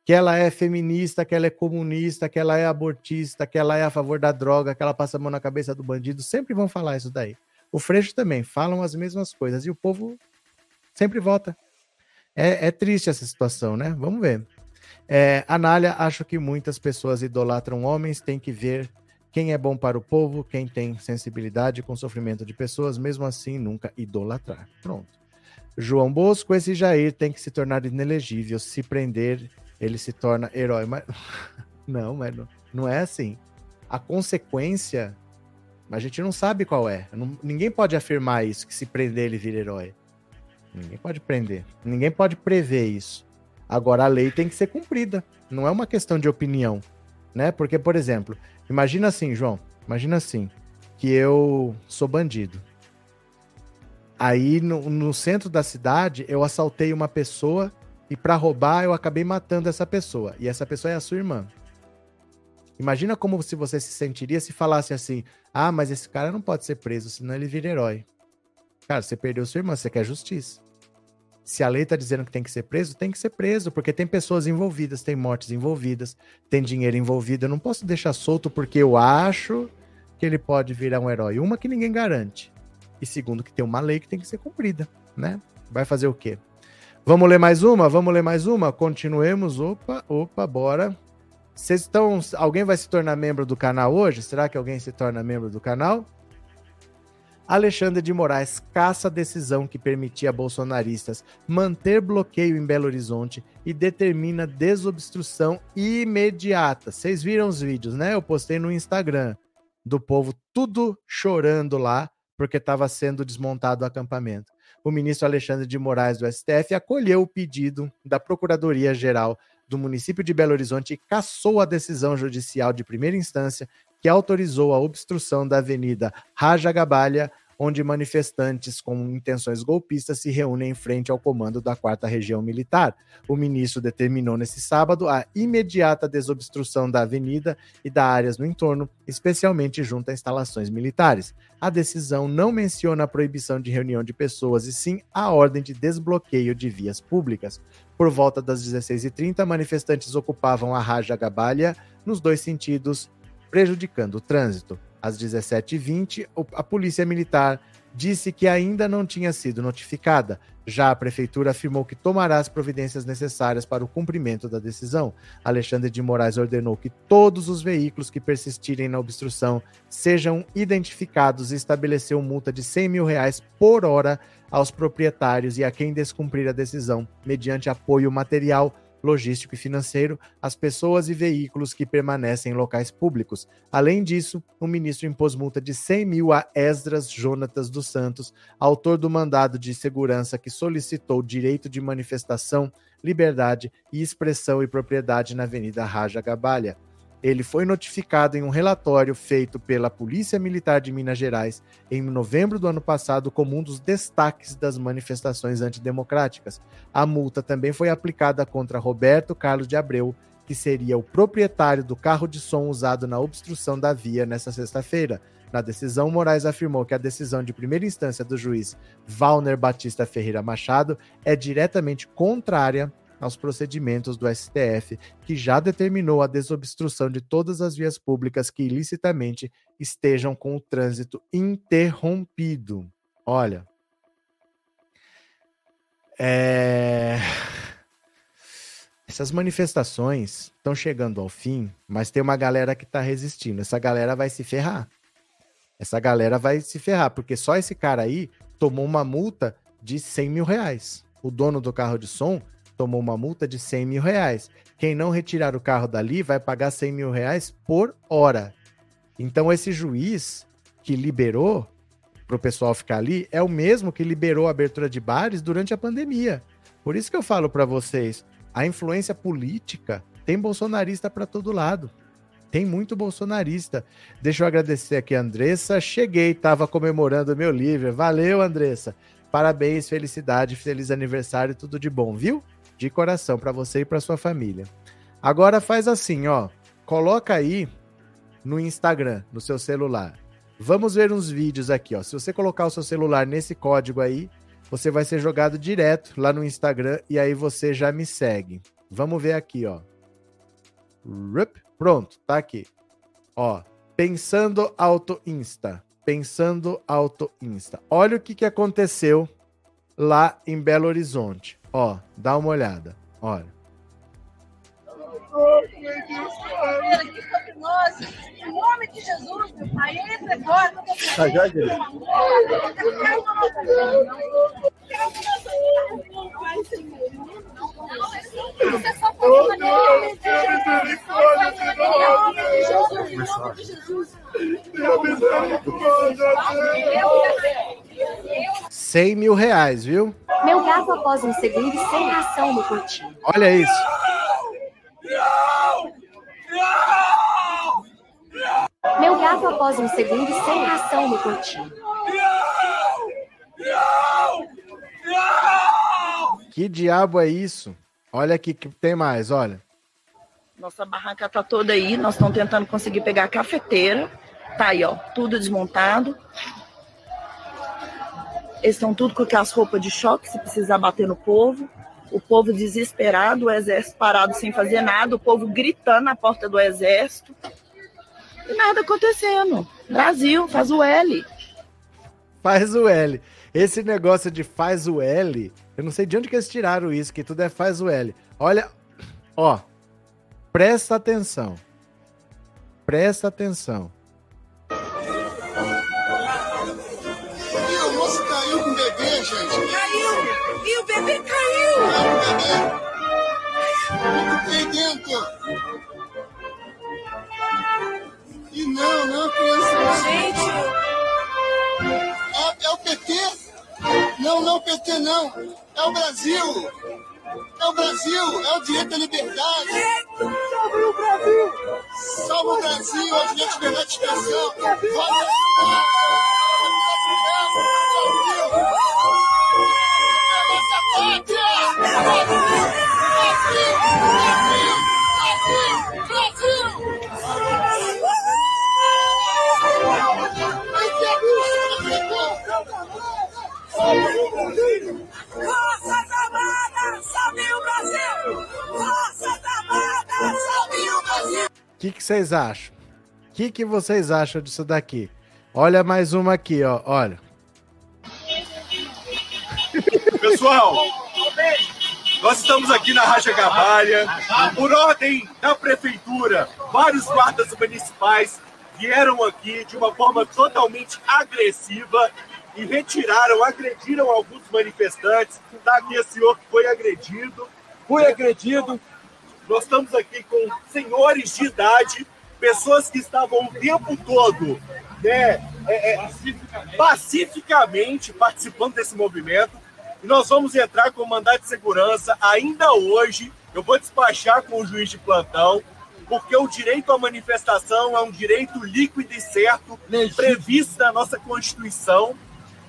Que ela é feminista, que ela é comunista, que ela é abortista, que ela é a favor da droga, que ela passa a mão na cabeça do bandido. Sempre vão falar isso daí. O Freixo também falam as mesmas coisas e o povo sempre vota. É, é triste essa situação, né? Vamos ver. É, Anália, acho que muitas pessoas idolatram homens, tem que ver quem é bom para o povo, quem tem sensibilidade com o sofrimento de pessoas, mesmo assim nunca idolatrar. Pronto. João Bosco, esse Jair tem que se tornar inelegível. Se prender, ele se torna herói. Mas não, mas não, é assim. A consequência, a gente não sabe qual é. Não, ninguém pode afirmar isso, que se prender ele vira herói. Ninguém pode prender. Ninguém pode prever isso. Agora, a lei tem que ser cumprida. Não é uma questão de opinião, né? Porque, por exemplo, imagina assim, João, imagina assim, que eu sou bandido. Aí, no, no centro da cidade, eu assaltei uma pessoa e para roubar eu acabei matando essa pessoa. E essa pessoa é a sua irmã. Imagina como se você se sentiria se falasse assim: ah, mas esse cara não pode ser preso, senão ele vira herói. Cara, você perdeu sua irmã, você quer justiça. Se a lei está dizendo que tem que ser preso, tem que ser preso, porque tem pessoas envolvidas, tem mortes envolvidas, tem dinheiro envolvido. Eu não posso deixar solto porque eu acho que ele pode virar um herói. Uma que ninguém garante. E segundo, que tem uma lei que tem que ser cumprida, né? Vai fazer o quê? Vamos ler mais uma? Vamos ler mais uma? Continuemos. Opa, opa, bora. Vocês estão. Alguém vai se tornar membro do canal hoje? Será que alguém se torna membro do canal? Alexandre de Moraes caça a decisão que permitia a bolsonaristas manter bloqueio em Belo Horizonte e determina desobstrução imediata. Vocês viram os vídeos, né? Eu postei no Instagram do povo tudo chorando lá porque estava sendo desmontado o acampamento. O ministro Alexandre de Moraes do STF acolheu o pedido da Procuradoria-Geral do município de Belo Horizonte e cassou a decisão judicial de primeira instância que autorizou a obstrução da Avenida Raja Gabalha, onde manifestantes com intenções golpistas se reúnem em frente ao comando da 4 Região Militar. O ministro determinou nesse sábado a imediata desobstrução da avenida e da áreas no entorno, especialmente junto a instalações militares. A decisão não menciona a proibição de reunião de pessoas e sim a ordem de desbloqueio de vias públicas. Por volta das 16h30, manifestantes ocupavam a Raja Gabalha nos dois sentidos prejudicando o trânsito. Às 17h20, a Polícia Militar disse que ainda não tinha sido notificada. Já a Prefeitura afirmou que tomará as providências necessárias para o cumprimento da decisão. Alexandre de Moraes ordenou que todos os veículos que persistirem na obstrução sejam identificados e estabeleceu multa de 100 mil reais por hora aos proprietários e a quem descumprir a decisão, mediante apoio material logístico e financeiro às pessoas e veículos que permanecem em locais públicos. Além disso, o ministro impôs multa de 100 mil a Esdras Jonatas dos Santos, autor do mandado de segurança que solicitou direito de manifestação, liberdade e expressão e propriedade na Avenida Raja Gabalha. Ele foi notificado em um relatório feito pela Polícia Militar de Minas Gerais em novembro do ano passado como um dos destaques das manifestações antidemocráticas. A multa também foi aplicada contra Roberto Carlos de Abreu, que seria o proprietário do carro de som usado na obstrução da via nesta sexta-feira. Na decisão, Moraes afirmou que a decisão de primeira instância do juiz Valner Batista Ferreira Machado é diretamente contrária aos procedimentos do STF, que já determinou a desobstrução de todas as vias públicas que ilicitamente estejam com o trânsito interrompido. Olha. É... seguinte: as manifestações estão chegando ao fim, mas tem uma galera que está resistindo. Essa galera vai se ferrar. Essa galera vai se ferrar, porque só esse cara aí tomou uma multa de 100 mil reais. O dono do carro de som tomou uma multa de 100 mil reais. Quem não retirar o carro dali vai pagar 100 mil reais por hora. Então, esse juiz que liberou para o pessoal ficar ali é o mesmo que liberou a abertura de bares durante a pandemia. Por isso que eu falo para vocês, a influência política tem bolsonarista para todo lado. Tem muito bolsonarista. Deixa eu agradecer aqui Andressa. Cheguei, estava comemorando o meu livro. Valeu, Andressa. Parabéns, felicidade, feliz aniversário, tudo de bom, viu? De coração para você e para sua família. Agora faz assim, ó. Coloca aí no Instagram, no seu celular. Vamos ver uns vídeos aqui, ó. Se você colocar o seu celular nesse código aí, você vai ser jogado direto lá no Instagram e aí você já me segue. Vamos ver aqui, ó. Pronto, tá aqui. Ó, pensando auto insta, pensando auto insta. Olha o que que aconteceu lá em Belo Horizonte. Ó, dá uma olhada. Olha. Em nome de Jesus, meu Pai, entra agora. Tá já, gente? Você só pode Cem mil reais, viu? Meu gato após um segundo sem ração no cantinho. Olha isso. Não! Não! Meu gato após um segundo sem ração no cantinho. Que diabo é isso? Olha aqui que tem mais, olha. Nossa barraca tá toda aí, nós estamos tentando conseguir pegar a cafeteira. Tá aí, ó, tudo desmontado. Eles estão tudo com aquelas roupas de choque, se precisar bater no povo. O povo desesperado, o exército parado sem fazer nada, o povo gritando na porta do exército. E nada acontecendo. Brasil, faz o L. Faz o L. Esse negócio de faz o L, eu não sei de onde que eles tiraram isso, que tudo é faz o L. Olha, ó, presta atenção. Presta atenção. O bebê caiu! O bebê. Dentro. E não, não, criança. Gente! É, é o PT? Não, não, PT não. É o Brasil. É o Brasil, é o direito à liberdade. Salve o Brasil! Salve o Brasil, é o direito à liberdade de expressão. Vota o que, que vocês acham? O que, que vocês acham disso daqui? Olha mais uma aqui, ó. Olha. Pessoal, nós estamos aqui na Raja Gabalha. Por ordem da prefeitura, vários guardas municipais vieram aqui de uma forma totalmente agressiva e retiraram, agrediram alguns manifestantes. Está aqui esse senhor que foi agredido. Foi agredido. Nós estamos aqui com senhores de idade, pessoas que estavam o tempo todo né, é, é, pacificamente participando desse movimento. E nós vamos entrar com o mandato de segurança ainda hoje. Eu vou despachar com o juiz de plantão, porque o direito à manifestação é um direito líquido e certo, previsto na nossa Constituição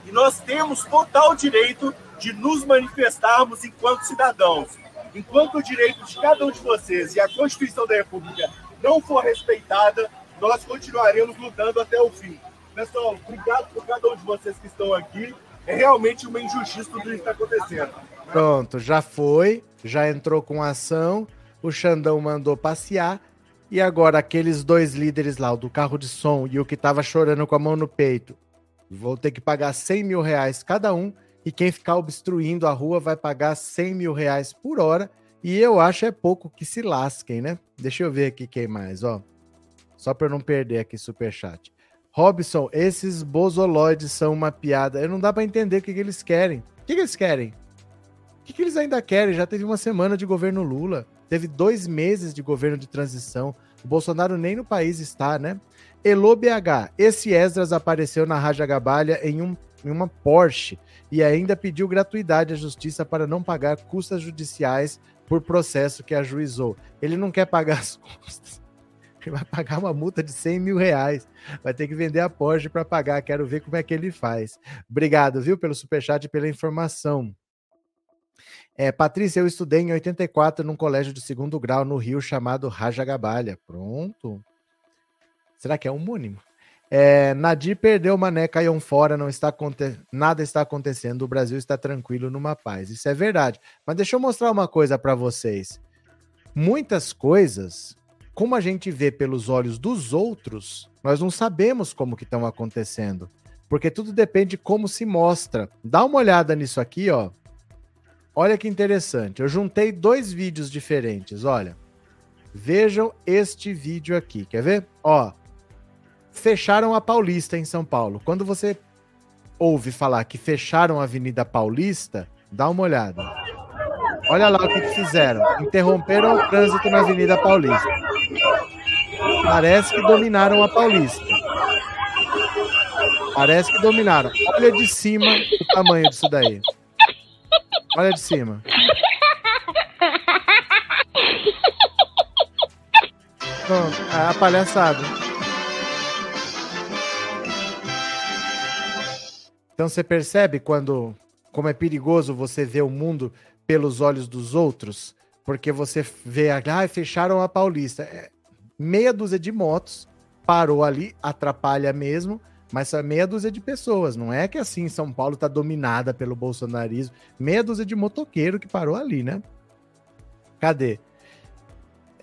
e nós temos total direito de nos manifestarmos enquanto cidadãos. Enquanto o direito de cada um de vocês e a Constituição da República não for respeitada, nós continuaremos lutando até o fim. Pessoal, obrigado por cada um de vocês que estão aqui. É realmente uma injustiça tudo que está acontecendo. Pronto, já foi, já entrou com ação, o Xandão mandou passear, e agora aqueles dois líderes lá, o do carro de som e o que estava chorando com a mão no peito, vão ter que pagar 100 mil reais cada um, e quem ficar obstruindo a rua vai pagar 100 mil reais por hora, E eu acho é pouco que se lasquem, né? Deixa eu ver aqui quem mais, ó. Só para não perder aqui superchat. Robson, esses bozoloides são uma piada. Eu não dá para entender o que, que, eles querem. O que, que eles querem? O que, que eles ainda querem? Já teve uma semana de governo Lula. Teve dois meses de governo de transição. O Bolsonaro nem no país está, né? Elo BH, esse Esdras apareceu na Raja Gabalha em, um, em uma Porsche e ainda pediu gratuidade à justiça para não pagar custas judiciais por processo que ajuizou. Ele não quer pagar as custas. Ele vai pagar uma multa de 100 mil reais. Vai ter que vender a Porsche para pagar. Quero ver como é que ele faz. Obrigado, viu, pelo superchat e pela informação. É, Patrícia, eu estudei em 84 num colégio de segundo grau no Rio chamado Rajagabalha. Pronto. Será que é homônimo? É, Nadir perdeu o Mané, caiu fora, não está nada está acontecendo, o Brasil está tranquilo numa paz. Isso é verdade. Mas deixa eu mostrar uma coisa para vocês. Muitas coisas, como a gente vê pelos olhos dos outros, nós não sabemos como que estão acontecendo, porque tudo depende de como se mostra. Dá uma olhada nisso aqui, ó. Olha que interessante. Eu juntei dois vídeos diferentes, olha. Vejam este vídeo aqui, quer ver? Ó, fecharam a Paulista em São Paulo. Quando você ouve falar que fecharam a Avenida Paulista, dá uma olhada. Olha lá o que, que fizeram. Interromperam o trânsito na Avenida Paulista. Parece que dominaram a Paulista. Parece que dominaram. Olha de cima o tamanho disso daí. Olha de cima. Pronto, é a palhaçada. Então você percebe quando como é perigoso você ver o mundo pelos olhos dos outros, porque você vê, ah, fecharam a Paulista. É, meia dúzia de motos parou ali, atrapalha mesmo, mas é meia dúzia de pessoas. Não é que assim São Paulo está dominada pelo bolsonarismo. Meia dúzia de motoqueiro que parou ali, né? Cadê?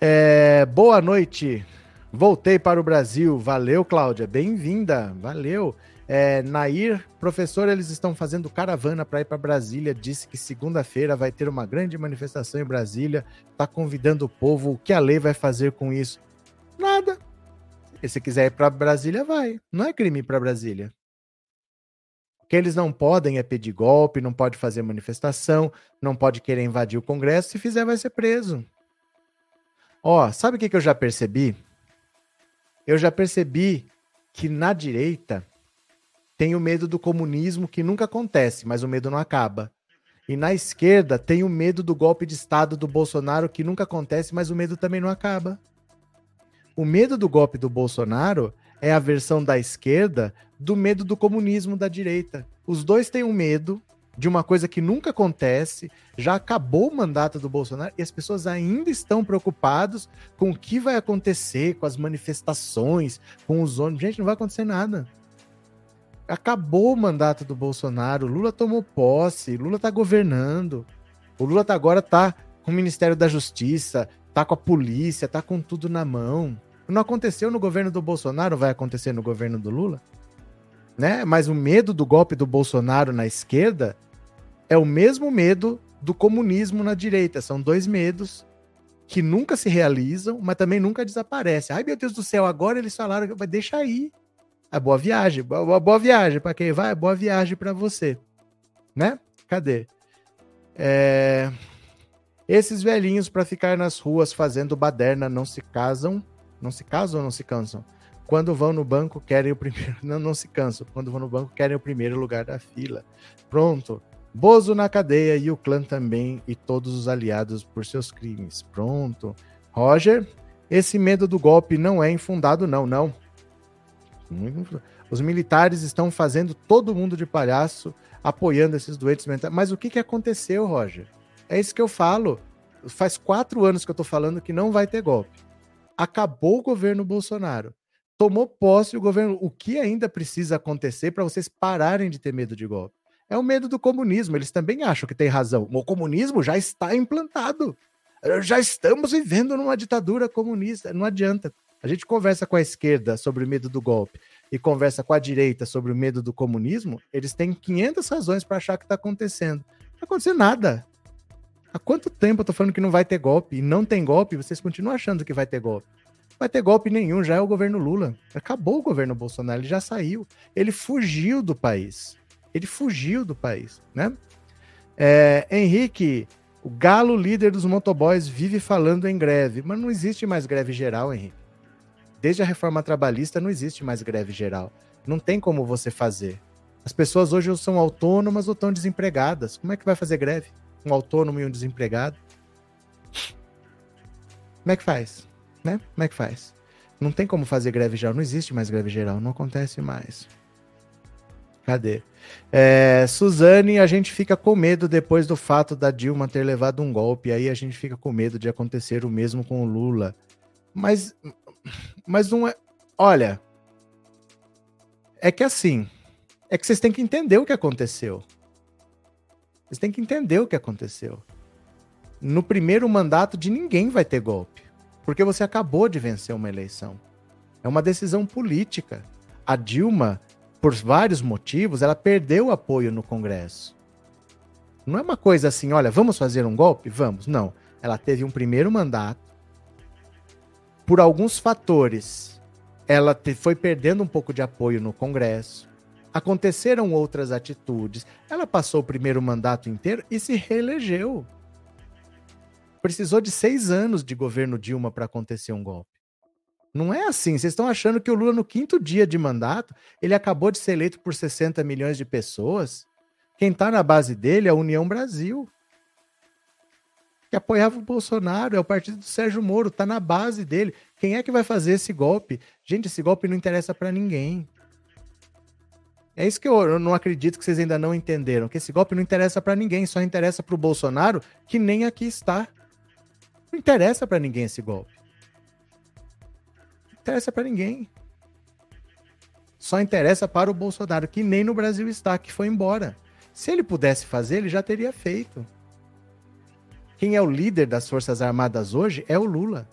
É, boa noite. Voltei para o Brasil. Valeu, Cláudia. Bem-vinda. Valeu. É, Nair, professor, eles estão fazendo caravana para ir para Brasília. Disse que segunda-feira vai ter uma grande manifestação em Brasília. Está convidando o povo. O que a lei vai fazer com isso? Nada. Se quiser ir para Brasília, vai. Não é crime ir para Brasília. O que eles não podem é pedir golpe, não pode fazer manifestação, não pode querer invadir o Congresso. Se fizer, vai ser preso. Ó, sabe o que, que eu já percebi? Eu já percebi que na direita tem o medo do comunismo que nunca acontece, mas o medo não acaba. E na esquerda tem o medo do golpe de Estado do Bolsonaro que nunca acontece, mas o medo também não acaba. O medo do golpe do Bolsonaro é a versão da esquerda do medo do comunismo da direita. Os dois têm um medo de uma coisa que nunca acontece, já acabou o mandato do Bolsonaro e as pessoas ainda estão preocupados com o que vai acontecer, com as manifestações, com os ônibus. Gente, não vai acontecer nada acabou o mandato do Bolsonaro, Lula tomou posse, Lula tá governando. O Lula tá agora tá com o Ministério da Justiça, tá com a polícia, tá com tudo na mão. Não aconteceu no governo do Bolsonaro, vai acontecer no governo do Lula? Né? Mas o medo do golpe do Bolsonaro na esquerda é o mesmo medo do comunismo na direita. São dois medos que nunca se realizam, mas também nunca desaparecem. Ai, meu Deus do céu, agora eles falaram, deixa aí. É boa viagem, boa, boa viagem para quem vai, boa viagem para você, né? Cadê? É... Esses velhinhos para ficar nas ruas fazendo baderna não se casam, não se casam ou não se cansam? Quando vão no banco querem o primeiro, não, não se cansam. Quando vão no banco querem o primeiro lugar da fila. Pronto. Bozo na cadeia e o clã também e todos os aliados por seus crimes. Pronto. Roger, esse medo do golpe não é infundado não, não. Os militares estão fazendo todo mundo de palhaço, apoiando esses doentes mentais. Mas o que, que aconteceu, Roger? É isso que eu falo. Faz quatro anos que eu tô falando que não vai ter golpe. Acabou o governo Bolsonaro. Tomou posse o governo. O que ainda precisa acontecer para vocês pararem de ter medo de golpe? É o medo do comunismo. Eles também acham que tem razão. O comunismo já está implantado. Já estamos vivendo numa ditadura comunista. Não adianta. A gente conversa com a esquerda sobre o medo do golpe e conversa com a direita sobre o medo do comunismo, eles têm 500 razões para achar que está acontecendo. Não está acontecendo nada. Há quanto tempo eu tô falando que não vai ter golpe e não tem golpe, vocês continuam achando que vai ter golpe? Não vai ter golpe nenhum, já é o governo Lula. Acabou o governo Bolsonaro, ele já saiu. Ele fugiu do país. Ele fugiu do país, né? É, Henrique, o galo líder dos motoboys vive falando em greve, mas não existe mais greve geral, Henrique. Desde a reforma trabalhista não existe mais greve geral. Não tem como você fazer. As pessoas hoje são autônomas ou estão desempregadas. Como é que vai fazer greve? Um autônomo e um desempregado? Como é que faz? Né? Como é que faz? Não tem como fazer greve geral. Não existe mais greve geral. Não acontece mais. Cadê? É, Suzane, a gente fica com medo depois do fato da Dilma ter levado um golpe. Aí a gente fica com medo de acontecer o mesmo com o Lula. Mas, mas não é. Olha, é que assim, é que vocês têm que entender o que aconteceu. Vocês têm que entender o que aconteceu. No primeiro mandato de ninguém vai ter golpe, porque você acabou de vencer uma eleição. É uma decisão política. A Dilma, por vários motivos, ela perdeu apoio no Congresso. Não é uma coisa assim, olha, vamos fazer um golpe? Vamos. Não. Ela teve um primeiro mandato. Por alguns fatores, ela te, foi perdendo um pouco de apoio no Congresso aconteceram outras atitudes. Ela passou o primeiro mandato inteiro e se reelegeu. Precisou de seis anos de governo Dilma para acontecer um golpe. Não é assim. Vocês estão achando que o Lula, no quinto dia de mandato, ele acabou de ser eleito por 60 milhões de pessoas? Quem está na base dele é a União Brasil. Apoiava o Bolsonaro, é o partido do Sérgio Moro, está na base dele. Quem é que vai fazer esse golpe? Gente, esse golpe não interessa para ninguém. É isso que eu, eu, não acredito que vocês ainda não entenderam, que esse golpe não interessa para ninguém, só interessa para o Bolsonaro, que nem aqui está. Não interessa para ninguém esse golpe. Não interessa para ninguém. Só interessa para o Bolsonaro, que nem no Brasil está, que foi embora. Se ele pudesse fazer, ele já teria feito. Quem é o líder das Forças Armadas hoje é o Lula.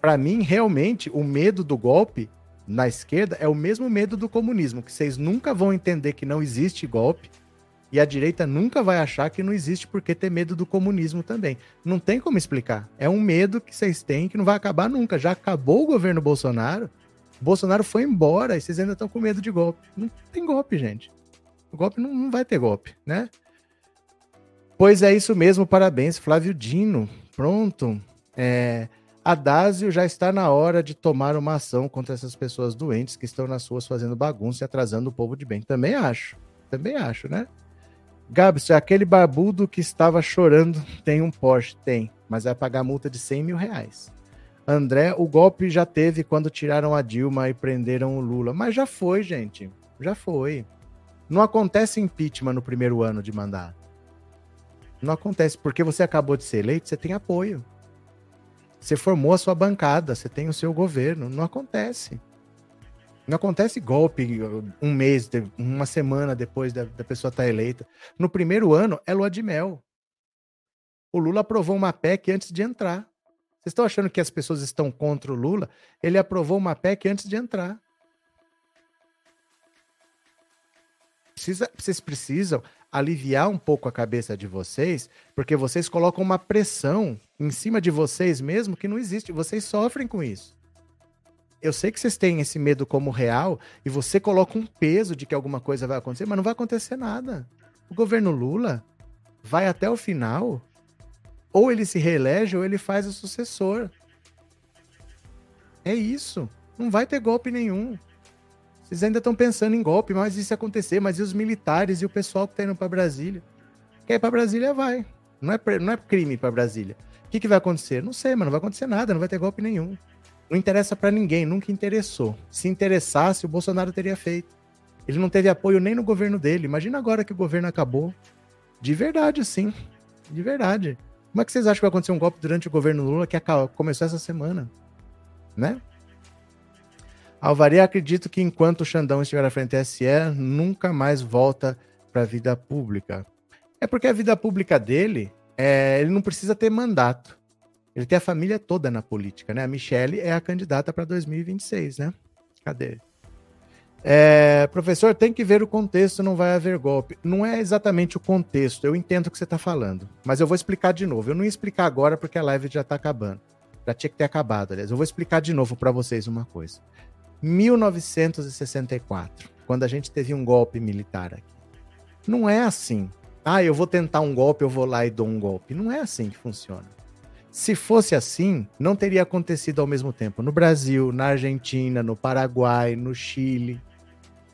Para mim, realmente, o medo do golpe na esquerda é o mesmo medo do comunismo, que vocês nunca vão entender que não existe golpe e a direita nunca vai achar que não existe porque ter medo do comunismo também. Não tem como explicar. É um medo que vocês têm que não vai acabar nunca. Já acabou o governo Bolsonaro, Bolsonaro foi embora e vocês ainda estão com medo de golpe. Não tem golpe, gente. O golpe não, não vai ter golpe, né? Pois é isso mesmo, parabéns, Flávio Dino. Pronto. É, Adásio já está na hora de tomar uma ação contra essas pessoas doentes que estão nas ruas fazendo bagunça e atrasando o povo de bem. Também acho. Também acho, né? Gabs, aquele barbudo que estava chorando tem um Porsche? Tem, mas vai pagar multa de 100 mil reais. André, o golpe já teve quando tiraram a Dilma e prenderam o Lula. Mas já foi, gente. Já foi. Não acontece impeachment no primeiro ano de mandato. Não acontece, porque você acabou de ser eleito, você tem apoio. Você formou a sua bancada, você tem o seu governo. Não acontece. Não acontece golpe um mês, uma semana depois da, da pessoa estar tá eleita. No primeiro ano, é lua de mel. O Lula aprovou uma PEC antes de entrar. Vocês estão achando que as pessoas estão contra o Lula? Ele aprovou uma PEC antes de entrar. Precisa, vocês precisam aliviar um pouco a cabeça de vocês, porque vocês colocam uma pressão em cima de vocês mesmo que não existe. Vocês sofrem com isso. Eu sei que vocês têm esse medo como real e você coloca um peso de que alguma coisa vai acontecer, mas não vai acontecer nada. O governo Lula vai até o final, ou ele se reelege ou ele faz o sucessor. É isso. Não vai ter golpe nenhum. Vocês ainda estão pensando em golpe, mas isso acontecer, mas e os militares e o pessoal que está indo para Brasília? Quer ir para Brasília, vai. Não é, não é crime para Brasília. O que, que vai acontecer? Não sei, mas não vai acontecer nada, não vai ter golpe nenhum. Não interessa para ninguém, nunca interessou. Se interessasse, o Bolsonaro teria feito. Ele não teve apoio nem no governo dele. Imagina agora que o governo acabou. De verdade, sim. De verdade. Como é que vocês acham que vai acontecer um golpe durante o governo Lula que começou essa semana? Né? Alvaria, acredito que enquanto o Xandão estiver à frente do SE, nunca mais volta para a vida pública. É porque a vida pública dele, é, ele não precisa ter mandato. Ele tem a família toda na política, né? A Michelle é a candidata para 2026, né? Cadê? É, professor, tem que ver o contexto, não vai haver golpe. Não é exatamente o contexto, eu entendo o que você está falando, mas eu vou explicar de novo. Eu não ia explicar agora porque a live já está acabando. Já tinha que ter acabado, aliás. Eu vou explicar de novo para vocês uma coisa. 1964, quando a gente teve um golpe militar aqui. Não é assim. Ah, eu vou tentar um golpe, eu vou lá e dou um golpe. Não é assim que funciona. Se fosse assim, não teria acontecido ao mesmo tempo no Brasil, na Argentina, no Paraguai, no Chile.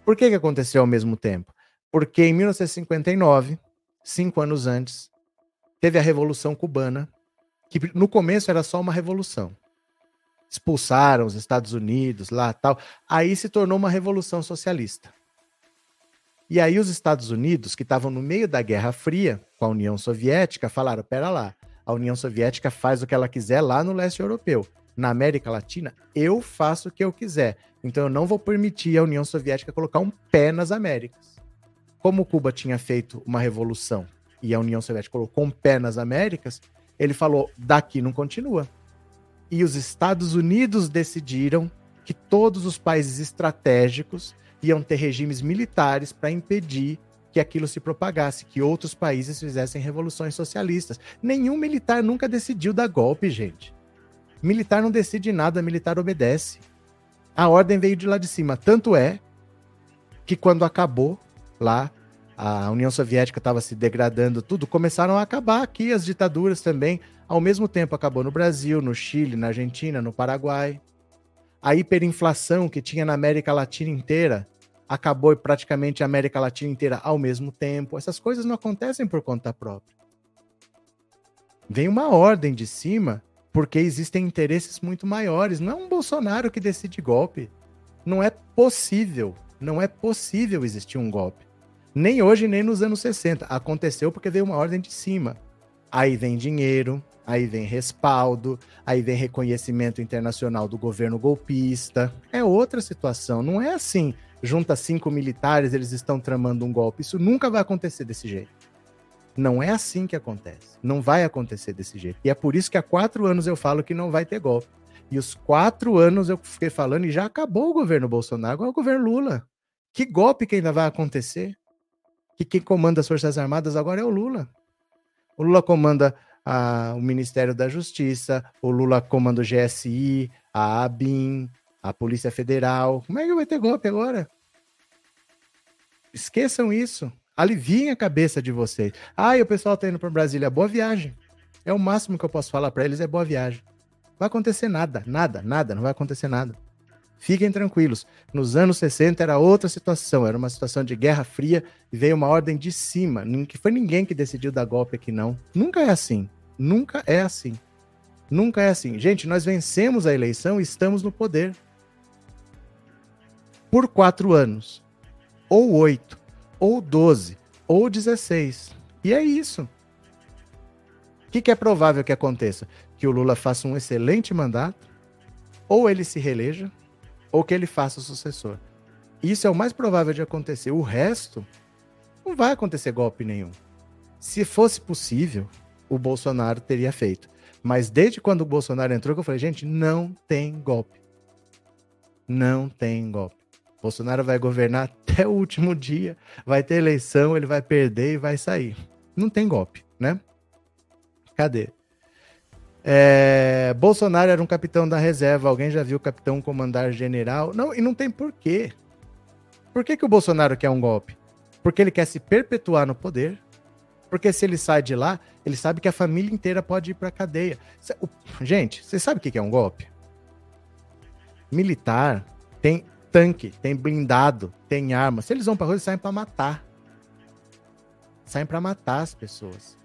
Por que, que aconteceu ao mesmo tempo? Porque em 1959, cinco anos antes, teve a Revolução Cubana, que no começo era só uma revolução. Expulsaram os Estados Unidos lá tal. Aí se tornou uma revolução socialista. E aí os Estados Unidos, que estavam no meio da Guerra Fria com a União Soviética, falaram: pera lá, a União Soviética faz o que ela quiser lá no leste europeu. Na América Latina, eu faço o que eu quiser. Então eu não vou permitir a União Soviética colocar um pé nas Américas. Como Cuba tinha feito uma revolução e a União Soviética colocou um pé nas Américas, ele falou: daqui não continua. E os Estados Unidos decidiram que todos os países estratégicos iam ter regimes militares para impedir que aquilo se propagasse, que outros países fizessem revoluções socialistas. Nenhum militar nunca decidiu dar golpe, gente. Militar não decide nada, militar obedece. A ordem veio de lá de cima. Tanto é que quando acabou lá, a União Soviética estava se degradando, tudo, começaram a acabar aqui as ditaduras também. Ao mesmo tempo acabou no Brasil, no Chile, na Argentina, no Paraguai. A hiperinflação que tinha na América Latina inteira acabou praticamente a América Latina inteira ao mesmo tempo. Essas coisas não acontecem por conta própria. Vem uma ordem de cima porque existem interesses muito maiores. Não é um Bolsonaro que decide golpe. Não é possível. Não é possível existir um golpe. Nem hoje, nem nos anos 60. Aconteceu porque veio uma ordem de cima. Aí vem dinheiro, aí vem respaldo, aí vem reconhecimento internacional do governo golpista. É outra situação. Não é assim junta cinco militares, eles estão tramando um golpe. Isso nunca vai acontecer desse jeito. Não é assim que acontece. Não vai acontecer desse jeito. E é por isso que há quatro anos eu falo que não vai ter golpe. E os quatro anos eu fiquei falando e já acabou o governo Bolsonaro, agora é o governo Lula. Que golpe que ainda vai acontecer? Que quem comanda as Forças Armadas agora é o Lula. O Lula comanda a, o Ministério da Justiça, o Lula comanda o GSI, a ABIN, a Polícia Federal. Como é que vai ter golpe agora? Esqueçam isso. Aliviem a cabeça de vocês. Ah, e o pessoal tá indo para Brasília. Boa viagem. É o máximo que eu posso falar para eles é boa viagem. Não vai acontecer nada, nada, nada, não vai acontecer nada. Fiquem tranquilos. Nos anos 60 era outra situação, era uma situação de guerra fria e veio uma ordem de cima. Não foi ninguém que decidiu dar golpe aqui, não. Nunca é assim. Nunca é assim. Nunca é assim. Gente, nós vencemos a eleição e estamos no poder. Por quatro anos ou 8, ou 12, ou 16. E é isso. O que, que é provável que aconteça? Que o Lula faça um excelente mandato, ou ele se reeleja, ou que ele faça o sucessor. Isso é o mais provável de acontecer. O resto, não vai acontecer golpe nenhum. Se fosse possível, o Bolsonaro teria feito. Mas desde quando o Bolsonaro entrou, eu falei, gente, não tem golpe. Não tem golpe. Bolsonaro vai governar até o último dia, vai ter eleição, ele vai perder e vai sair. Não tem golpe, né? Cadê? É, Bolsonaro era um capitão da reserva. Alguém já viu o capitão comandar general? Não, e não tem porquê. Por que, que o Bolsonaro quer um golpe? Porque ele quer se perpetuar no poder. Porque se ele sai de lá, ele sabe que a família inteira pode ir para cadeia. Gente, você sabe o que é um golpe? Militar tem tanque, tem blindado, tem arma. Se eles vão pra rua, eles saem pra matar. Saem pra matar as pessoas.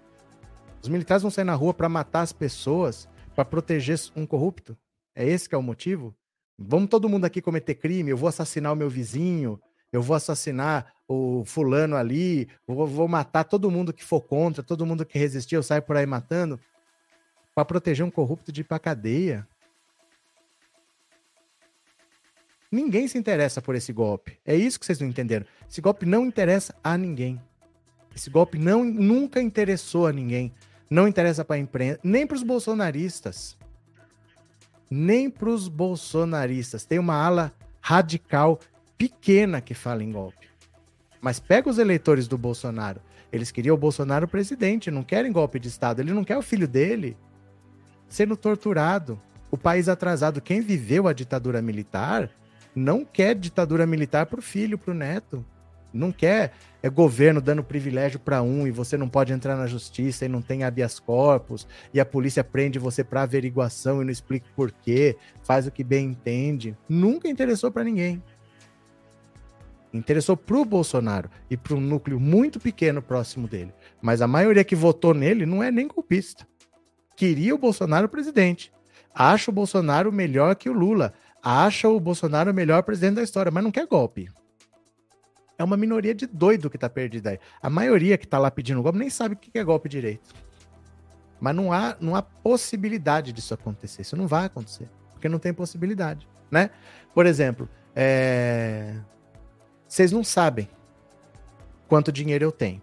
Os militares vão sair na rua para matar as pessoas, para proteger um corrupto. É esse que é o motivo? Vamos todo mundo aqui cometer crime, eu vou assassinar o meu vizinho, eu vou assassinar o fulano ali, vou, vou matar todo mundo que for contra, todo mundo que resistir, eu saio por aí matando para proteger um corrupto de ir pra cadeia. Ninguém se interessa por esse golpe. É isso que vocês não entenderam. Esse golpe não interessa a ninguém. Esse golpe não nunca interessou a ninguém. Não interessa para a imprensa, nem para os bolsonaristas. Nem para os bolsonaristas. Tem uma ala radical pequena que fala em golpe. Mas pega os eleitores do Bolsonaro. Eles queriam o Bolsonaro presidente, não querem golpe de Estado. Ele não quer o filho dele sendo torturado. O país atrasado. Quem viveu a ditadura militar não quer ditadura militar para o filho, para o neto. Não quer é governo dando privilégio para um e você não pode entrar na justiça e não tem habeas corpus e a polícia prende você para averiguação e não explica por quê, faz o que bem entende. Nunca interessou para ninguém. Interessou pro Bolsonaro e para um núcleo muito pequeno próximo dele. Mas a maioria que votou nele não é nem golpista. Queria o Bolsonaro presidente. Acha o Bolsonaro melhor que o Lula. Acha o Bolsonaro o melhor presidente da história, mas não quer golpe é uma minoria de doido que tá perdida aí. A maioria que tá lá pedindo golpe nem sabe o que é golpe direito. Mas não há, não há possibilidade disso acontecer. Isso não vai acontecer. Porque não tem possibilidade, né? Por exemplo, é... vocês não sabem quanto dinheiro eu tenho.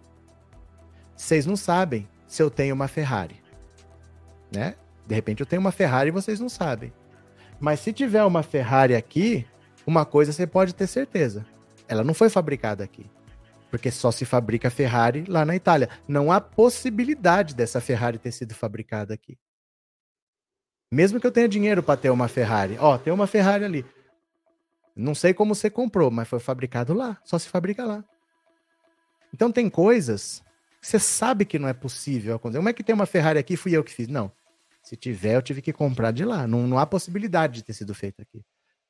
Vocês não sabem se eu tenho uma Ferrari, né? De repente eu tenho uma Ferrari e vocês não sabem. Mas se tiver uma Ferrari aqui, uma coisa você pode ter certeza ela não foi fabricada aqui. Porque só se fabrica Ferrari lá na Itália. Não há possibilidade dessa Ferrari ter sido fabricada aqui. Mesmo que eu tenha dinheiro para ter uma Ferrari. Ó, tem uma Ferrari ali. Não sei como você comprou, mas foi fabricado lá. Só se fabrica lá. Então tem coisas que você sabe que não é possível acontecer. Como é que tem uma Ferrari aqui fui eu que fiz? Não. Se tiver, eu tive que comprar de lá. Não, não há possibilidade de ter sido feito aqui.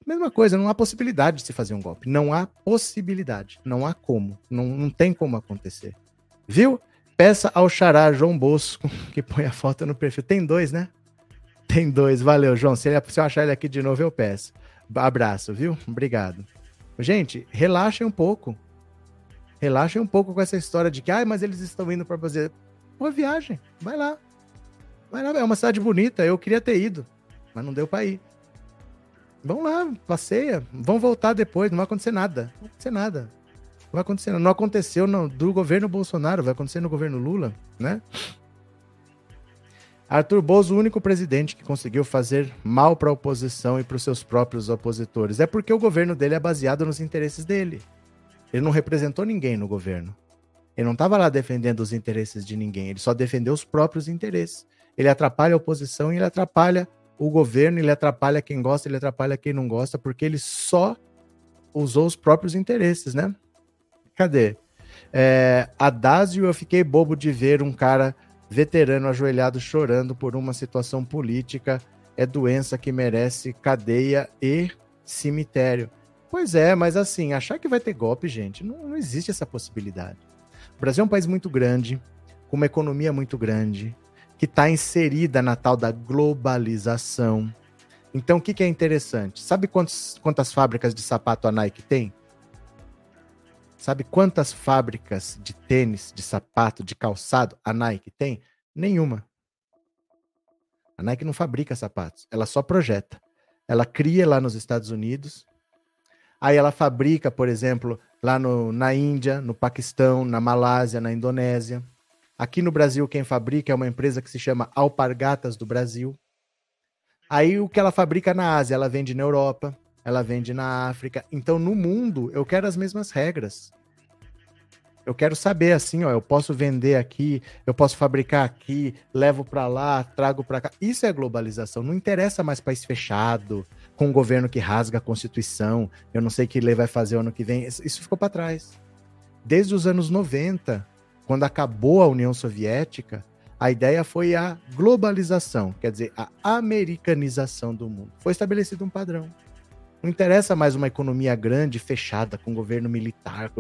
Mesma coisa, não há possibilidade de se fazer um golpe. Não há possibilidade. Não há como. Não, não tem como acontecer. Viu? Peça ao xará João Bosco, que põe a foto no perfil. Tem dois, né? Tem dois. Valeu, João. Se, ele, se eu achar ele aqui de novo, eu peço. Abraço, viu? Obrigado. Gente, relaxem um pouco. Relaxem um pouco com essa história de que, ah, mas eles estão indo para fazer. Uma viagem. Vai lá. Vai lá. É uma cidade bonita. Eu queria ter ido, mas não deu para ir. Vão lá, passeia, vão voltar depois, não vai acontecer nada. Não vai acontecer nada. Não vai acontecer Não aconteceu no, do governo Bolsonaro, vai acontecer no governo Lula, né? Arthur Bozo, o único presidente que conseguiu fazer mal para a oposição e para os seus próprios opositores. É porque o governo dele é baseado nos interesses dele. Ele não representou ninguém no governo. Ele não estava lá defendendo os interesses de ninguém, ele só defendeu os próprios interesses. Ele atrapalha a oposição e ele atrapalha o governo ele atrapalha quem gosta, ele atrapalha quem não gosta, porque ele só usou os próprios interesses, né? Cadê? É, Adásio, eu fiquei bobo de ver um cara veterano ajoelhado chorando por uma situação política. É doença que merece cadeia e cemitério. Pois é, mas assim, achar que vai ter golpe, gente, não, não existe essa possibilidade. O Brasil é um país muito grande, com uma economia muito grande, que está inserida na tal da globalização. Então, o que, que é interessante? Sabe quantos, quantas fábricas de sapato a Nike tem? Sabe quantas fábricas de tênis, de sapato, de calçado a Nike tem? Nenhuma. A Nike não fabrica sapatos, ela só projeta. Ela cria lá nos Estados Unidos, aí ela fabrica, por exemplo, lá no, na Índia, no Paquistão, na Malásia, na Indonésia. Aqui no Brasil, quem fabrica é uma empresa que se chama Alpargatas do Brasil. Aí o que ela fabrica na Ásia, ela vende na Europa, ela vende na África. Então, no mundo, eu quero as mesmas regras. Eu quero saber assim, ó, eu posso vender aqui, eu posso fabricar aqui, levo para lá, trago para cá. Isso é globalização. Não interessa mais país fechado, com um governo que rasga a Constituição. Eu não sei que ele vai fazer ano que vem. Isso ficou para trás. Desde os anos 90, quando acabou a União Soviética, a ideia foi a globalização, quer dizer, a americanização do mundo. Foi estabelecido um padrão. Não interessa mais uma economia grande, fechada, com governo militar.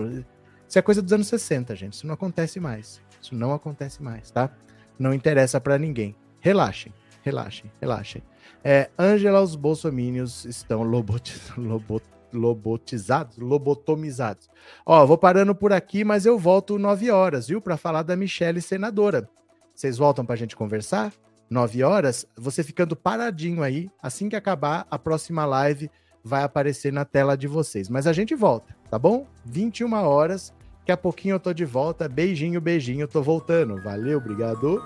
Isso é coisa dos anos 60, gente. Isso não acontece mais. Isso não acontece mais, tá? Não interessa para ninguém. Relaxem, relaxem, relaxem. É, Angela, os bolsomínios estão lobotizados lobotizados, lobotomizados. Ó, vou parando por aqui, mas eu volto 9 horas, viu? Para falar da Michelle senadora. Vocês voltam para a gente conversar? 9 horas, você ficando paradinho aí, assim que acabar a próxima live vai aparecer na tela de vocês. Mas a gente volta, tá bom? 21 horas, daqui a pouquinho eu tô de volta. Beijinho, beijinho, tô voltando. Valeu, obrigado.